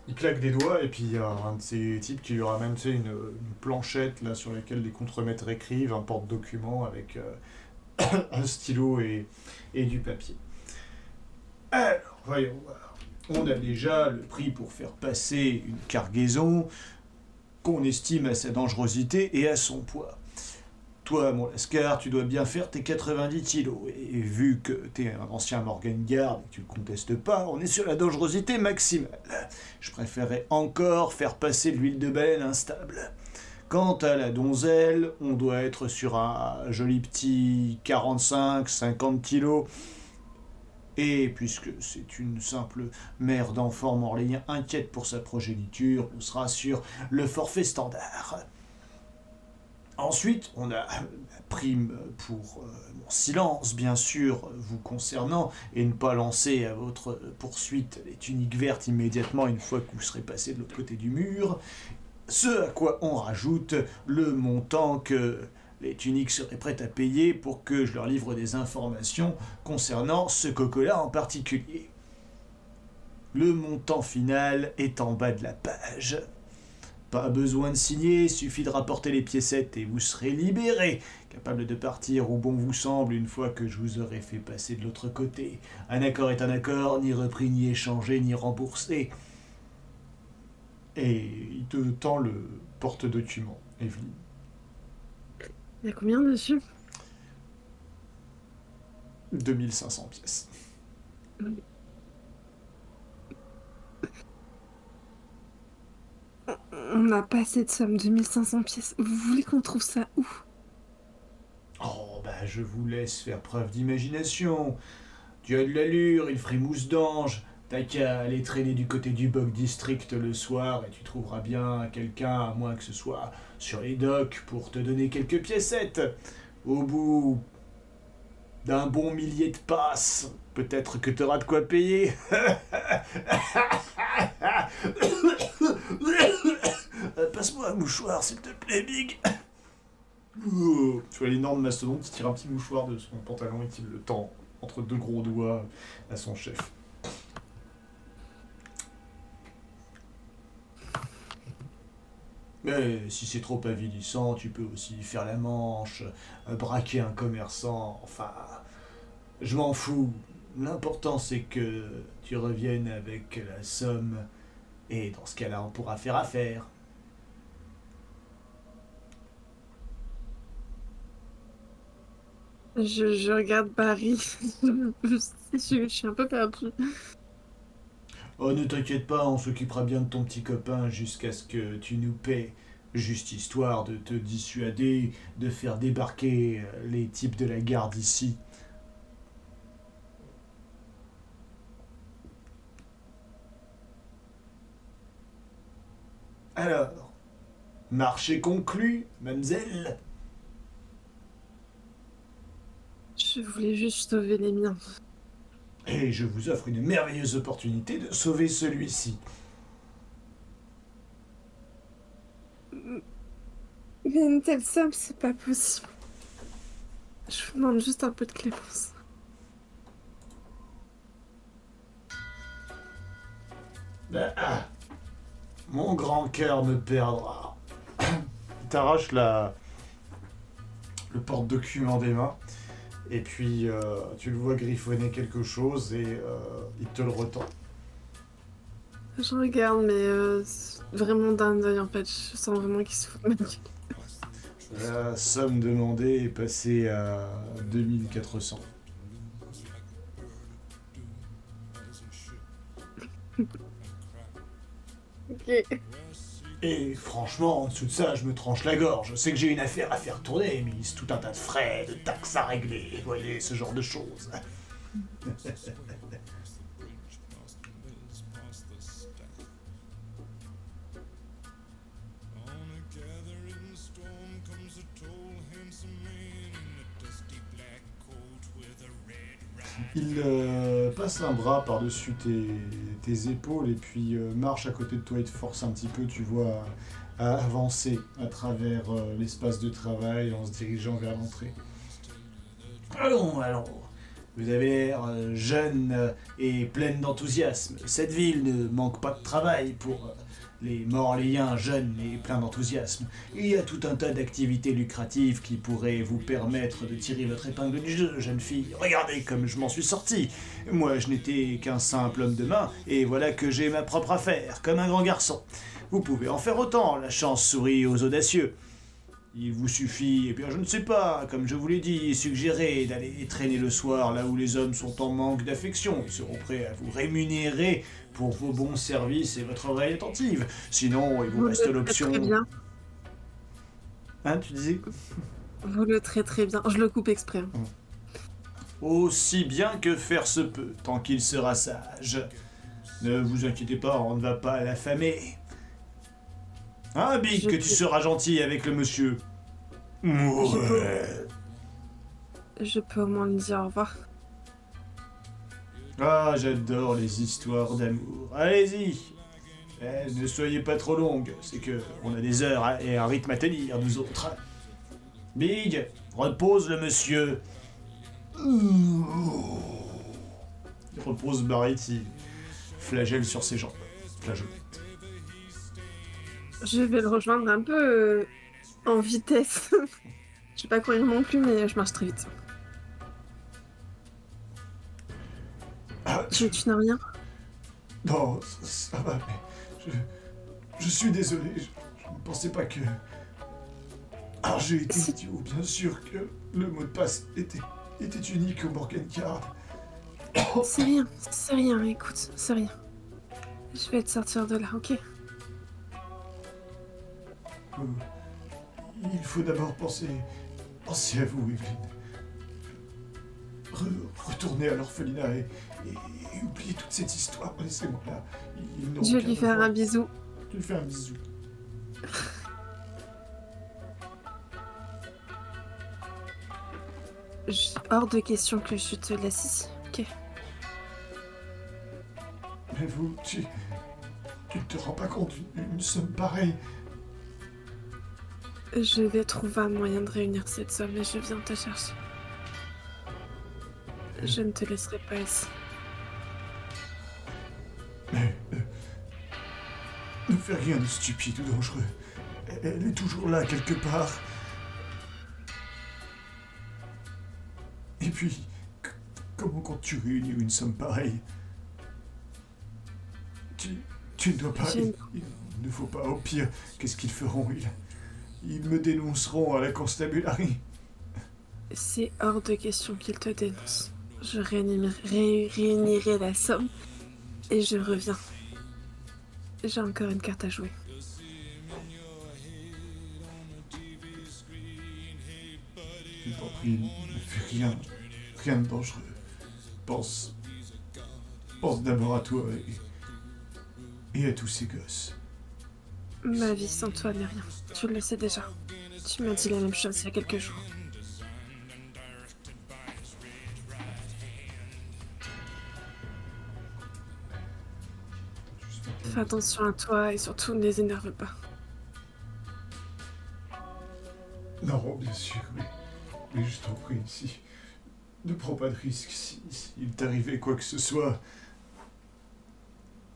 Il claque des doigts et puis il y a un de ces types qui lui ramène une planchette là, sur laquelle les contremaîtres écrivent, un porte-document avec euh, un stylo et, et du papier. Alors, voyons voir. On a déjà le prix pour faire passer une cargaison qu'on estime à sa dangerosité et à son poids. Toi, mon Lascar, tu dois bien faire tes 90 kilos. Et vu que t'es un ancien Morgengard et que tu le contestes pas, on est sur la dangerosité maximale. Je préférerais encore faire passer l'huile de baleine instable. Quant à la donzelle, on doit être sur un joli petit 45-50 kilos. Et puisque c'est une simple mère d'enfant morléen inquiète pour sa progéniture, on sera sur le forfait standard. Ensuite, on a la prime pour euh, mon silence, bien sûr, vous concernant, et ne pas lancer à votre poursuite les tuniques vertes immédiatement une fois que vous serez passé de l'autre côté du mur. Ce à quoi on rajoute le montant que les tuniques seraient prêtes à payer pour que je leur livre des informations concernant ce coco-là en particulier. Le montant final est en bas de la page. Pas besoin de signer, suffit de rapporter les piécettes et vous serez libéré, capable de partir où bon vous semble une fois que je vous aurai fait passer de l'autre côté. Un accord est un accord, ni repris, ni échangé, ni remboursé. Et il te tend le porte-document, Evelyne. Il y a combien dessus 2500 pièces. On n'a pas de somme, 2500 pièces. Vous voulez qu'on trouve ça où? Oh, bah je vous laisse faire preuve d'imagination. Tu as de l'allure, il frimousse d'ange. T'as qu'à aller traîner du côté du Bog District le soir et tu trouveras bien quelqu'un, à moins que ce soit sur les docks, pour te donner quelques piécettes. Au bout d'un bon millier de passes, peut-être que t'auras de quoi payer. Euh, Passe-moi un mouchoir, s'il te plaît, Big. Tu vois l'énorme mastodonte qui tire un petit mouchoir de son pantalon et qui le tend entre deux gros doigts à son chef. Mais si c'est trop avilissant, tu peux aussi faire la manche, euh, braquer un commerçant, enfin... Je m'en fous. L'important c'est que tu reviennes avec la somme, et dans ce cas-là on pourra faire affaire. Je, regarde Paris. je, je suis un peu perdue. Oh, ne t'inquiète pas, on s'occupera bien de ton petit copain jusqu'à ce que tu nous paies. Juste histoire de te dissuader de faire débarquer euh, les types de la garde ici. Alors, marché conclu, mademoiselle Je voulais juste sauver les miens. Et je vous offre une merveilleuse opportunité de sauver celui-ci. Mais une telle somme, c'est pas possible. Je vous demande juste un peu de clémence. Ben, ah, mon grand cœur me perdra. Il t'arrache la... le porte-document des mains. Et puis euh, tu le vois griffonner quelque chose et euh, il te le retend. Je regarde, mais euh, vraiment d'un œil en fait. Je sens vraiment qu'il se fout de ma gueule. La somme demandée est passée à 2400. Ok. Et franchement, en dessous de ça, je me tranche la gorge. Je sais que j'ai une affaire à faire tourner, mais tout un tas de frais, de taxes à régler, vous voyez, ce genre de choses. Il euh, passe un bras par-dessus tes, épaules et puis euh, marche à côté de toi et te force un petit peu, tu vois, à, à avancer à travers euh, l'espace de travail en se dirigeant vers l'entrée. Allons, allons. Vous avez l'air euh, jeune euh, et pleine d'enthousiasme. Cette ville ne manque pas de travail pour euh, les Morléens jeunes et pleins d'enthousiasme. Il y a tout un tas d'activités lucratives qui pourraient vous permettre de tirer votre épingle du jeu, jeune fille. Regardez comme je m'en suis sorti. Moi, je n'étais qu'un simple homme de main, et voilà que j'ai ma propre affaire, comme un grand garçon. Vous pouvez en faire autant, la chance sourit aux audacieux. Il vous suffit, eh bien je ne sais pas, comme je vous l'ai dit, suggérer d'aller traîner le soir là où les hommes sont en manque d'affection. Ils seront prêts à vous rémunérer pour vos bons services et votre oreille attentive. Sinon, il vous Vous reste l'option... très bien. Hein, tu disais Vous le très bien. Je le coupe exprès. hein. Aussi bien que faire se peut, tant qu'il sera sage. Ne vous inquiétez pas, on ne va pas l'affamer. Hein, Big, Je que peux- tu seras gentil avec le monsieur. Je Ouais. Je peux au moins lui dire au revoir. Ah, j'adore les histoires d'amour. Allez-y. Eh, ne soyez pas trop longue, c'est que on a des heures et un rythme à tenir, nous autres. Big, repose le monsieur. Repose Barry qui flagelle sur ses jambes. Flageole. Je vais le rejoindre un peu euh, en vitesse. je vais pas courir non plus, mais je marche très vite. Ah, Tu, tu n'as rien Non, ça, ça va, mais je, je suis désolé, je, je ne pensais pas que... Alors j'ai été Si- idiot, bien sûr que le mot de passe était, était unique au Morgan Card. C'est rien, c'est rien, écoute, c'est rien. Je vais te sortir de là, ok? Il faut d'abord penser, penser à vous, Evelyn. Re- retournez à l'orphelinat et, et, et oubliez toute cette histoire. Laissez-moi là. Je vais lui faire un bisou. Je lui fais un bisou. Je- Hors de question que je te laisse ici, ok Mais vous, tu, tu ne te rends pas compte d'une une somme pareille. Je vais trouver un moyen de réunir cette somme et je viens te chercher. Je ne te laisserai pas ici. Mais euh, ne fais rien de stupide ou dangereux. Elle- est toujours là quelque part. Et puis, comment comptes-tu réunir une somme pareille? Tu, tu ne dois pas. Il, ne faut pas. Au pire, qu'est-ce qu'ils feront ils, ils me dénonceront à la constabulary. C'est hors de question qu'il te dénonce. Je réunirai, ré- réunirai la somme et je reviens. J'ai encore une carte à jouer. Je t'en prie, ne fais rien. Rien de dangereux. Pense. Pense d'abord à toi et, et à tous ces gosses. Ma vie sans toi n'est rien. Tu le sais déjà. Tu m'as dit la même chose il y a quelques jours. Fais attention à toi et surtout ne les énerve pas. Non, bien sûr, mais, mais je t'en prie, si. Ne prends pas de risque. Si, s'il t'arrivait quoi que ce soit,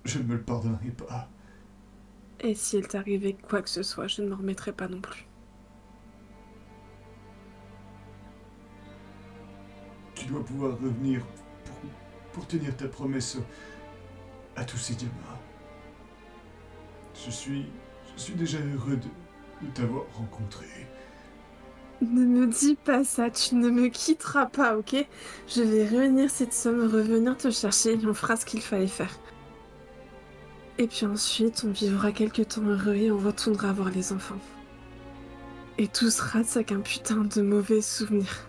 je ne me le pardonnerai pas. Et s'il t'arrivait quoi que ce soit, je ne m'en remettrai pas non plus. Tu dois pouvoir revenir pour, pour tenir ta promesse à tous ces gamins. Je suis, je suis déjà heureux de, de t'avoir rencontré. Ne me dis pas ça, tu ne me quitteras pas, ok? Je vais réunir cette somme, revenir te chercher et on fera ce qu'il fallait faire. Et puis ensuite, on vivra quelques temps heureux et on retournera voir les enfants. Et tout sera ça qu'un putain de mauvais souvenir.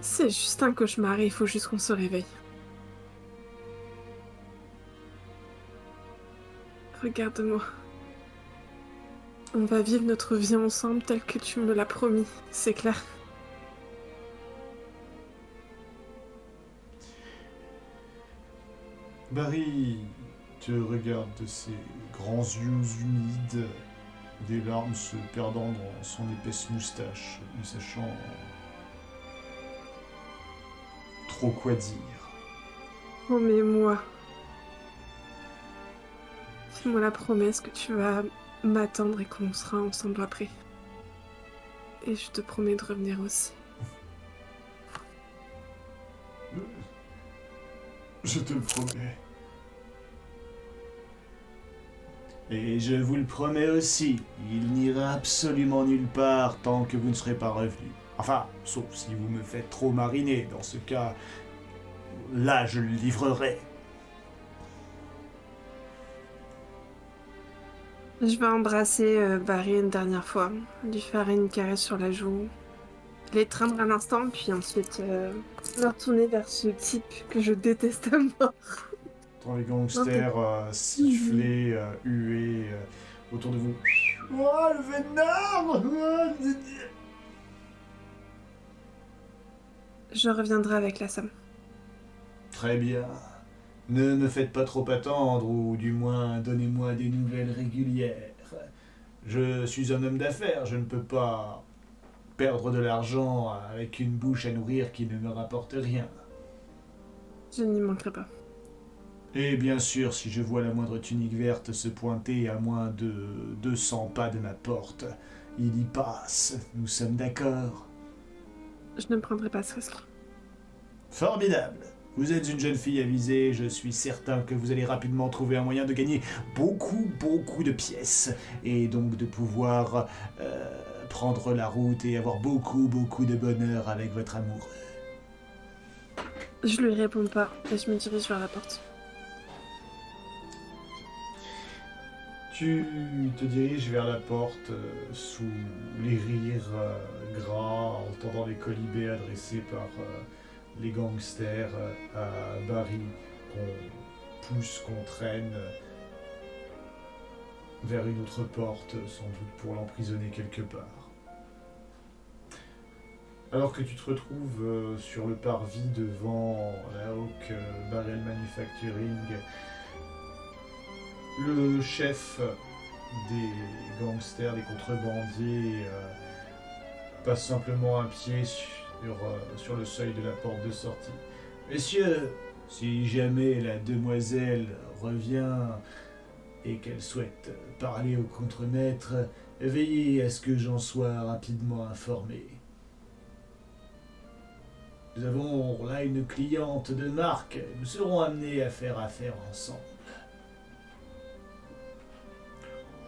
C'est juste un cauchemar et il faut juste qu'on se réveille. Regarde-moi. On va vivre notre vie ensemble telle que tu me l'as promis, c'est clair. Barry te regarde de ses grands yeux humides, des larmes se perdant dans son épaisse moustache, ne sachant trop quoi dire. Oh mais moi. Fais-moi la promesse que tu vas m'attendre et qu'on sera ensemble après. Et je te promets de revenir aussi. Je te le promets. Et je vous le promets aussi, il n'ira absolument nulle part tant que vous ne serez pas revenu. Enfin, sauf si vous me faites trop mariner. Dans ce cas, là, je le livrerai. Je vais embrasser euh, Barry une dernière fois, lui faire une caresse sur la joue, l'étreindre un instant, puis ensuite euh, me retourner vers ce type que je déteste à mort. Les gangsters euh, siffler, euh, huer euh, autour de vous. Oh, le vénard Je reviendrai avec la somme. Très bien. Ne me faites pas trop attendre, ou du moins donnez-moi des nouvelles régulières. Je suis un homme d'affaires, je ne peux pas perdre de l'argent avec une bouche à nourrir qui ne me rapporte rien. Je n'y manquerai pas. Et bien sûr, si je vois la moindre tunique verte se pointer à moins de 200 pas de ma porte, il y passe. Nous sommes d'accord Je ne prendrai pas ce risque. Formidable. Vous êtes une jeune fille avisée, je suis certain que vous allez rapidement trouver un moyen de gagner beaucoup, beaucoup de pièces, et donc de pouvoir euh, prendre la route et avoir beaucoup, beaucoup de bonheur avec votre amoureux. Je lui réponds pas et je me dirige vers la porte. Tu te diriges vers la porte euh, sous les rires euh, gras, entendant les colibés adressés par euh, les gangsters à Barry qu'on pousse, qu'on traîne vers une autre porte, sans doute pour l'emprisonner quelque part. Alors que tu te retrouves sur le parvis devant la Hawk Barrel Manufacturing, le chef des gangsters, des contrebandiers, euh, passe simplement un pied sur, euh, sur le seuil de la porte de sortie. Messieurs, si jamais la demoiselle revient et qu'elle souhaite parler au contremaître, veillez à ce que j'en sois rapidement informé. Nous avons là une cliente de marque, nous serons amenés à faire affaire ensemble.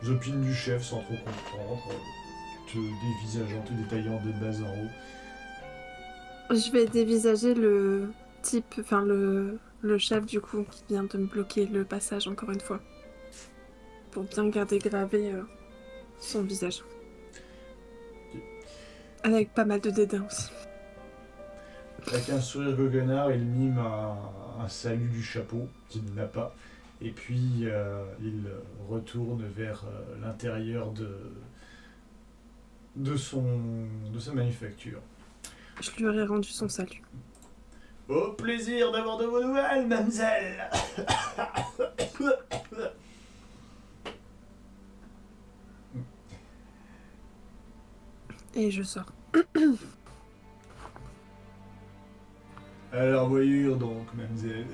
Zopine du chef sans trop comprendre, te dévisageant, te détaillant de bas en haut. Je vais dévisager le type, enfin le, le chef du coup qui vient de me bloquer le passage encore une fois. Pour bien garder gravé euh, son visage. Avec pas mal de dédain aussi. Avec un sourire goguenard, il mime un, un salut du chapeau qu'il n'a pas. Et puis euh, il retourne vers euh, l'intérieur de, de, son, de sa manufacture. Je lui aurais rendu son salut. Au plaisir d'avoir de vos nouvelles, mademoiselle Et je sors. Alors voyure donc, mademoiselle.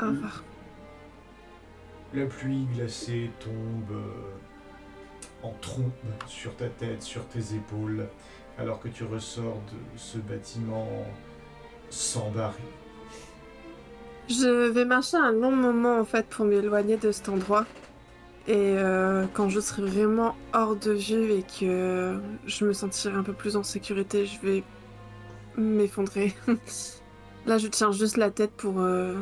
Au revoir. La pluie glacée tombe euh, en trombe sur ta tête, sur tes épaules, alors que tu ressors de ce bâtiment sans baril. Je vais marcher un long moment en fait pour m'éloigner de cet endroit. Et euh, quand je serai vraiment hors de vue et que je me sentirai un peu plus en sécurité, je vais m'effondrer. Là, je tiens juste la tête pour. euh,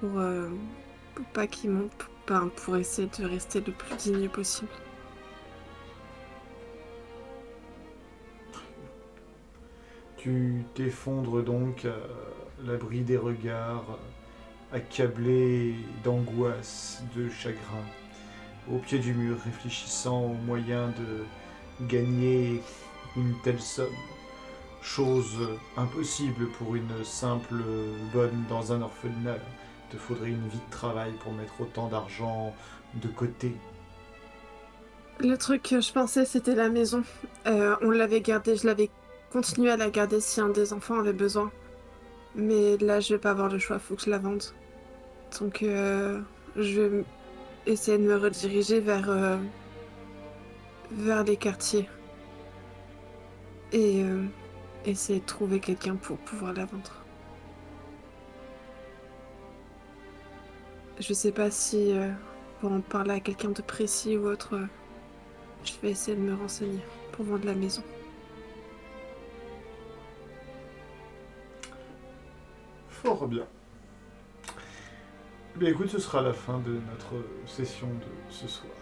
pour, euh, pour pas qu'il monte. Pour, ben, pour essayer de rester le plus digne possible. Tu t'effondres donc à l'abri des regards, accablé d'angoisse, de chagrin, au pied du mur, réfléchissant aux moyens de gagner une telle somme. Chose impossible pour une simple bonne dans un orphelinat. Te faudrait une vie de travail pour mettre autant d'argent de côté. Le truc que je pensais, c'était la maison. Euh, on l'avait gardée, je l'avais continué à la garder si un des enfants avait besoin. Mais là, je vais pas avoir le choix, faut que je la vende. Donc, euh, je vais essayer de me rediriger vers, euh, vers les quartiers. Et essayer de trouver quelqu'un pour pouvoir la vendre. Je sais pas si euh, pour en parler à quelqu'un de précis ou autre. euh, je vais essayer de me renseigner pour vendre la maison. Fort bien. Eh bien écoute, ce sera la fin de notre session de ce soir.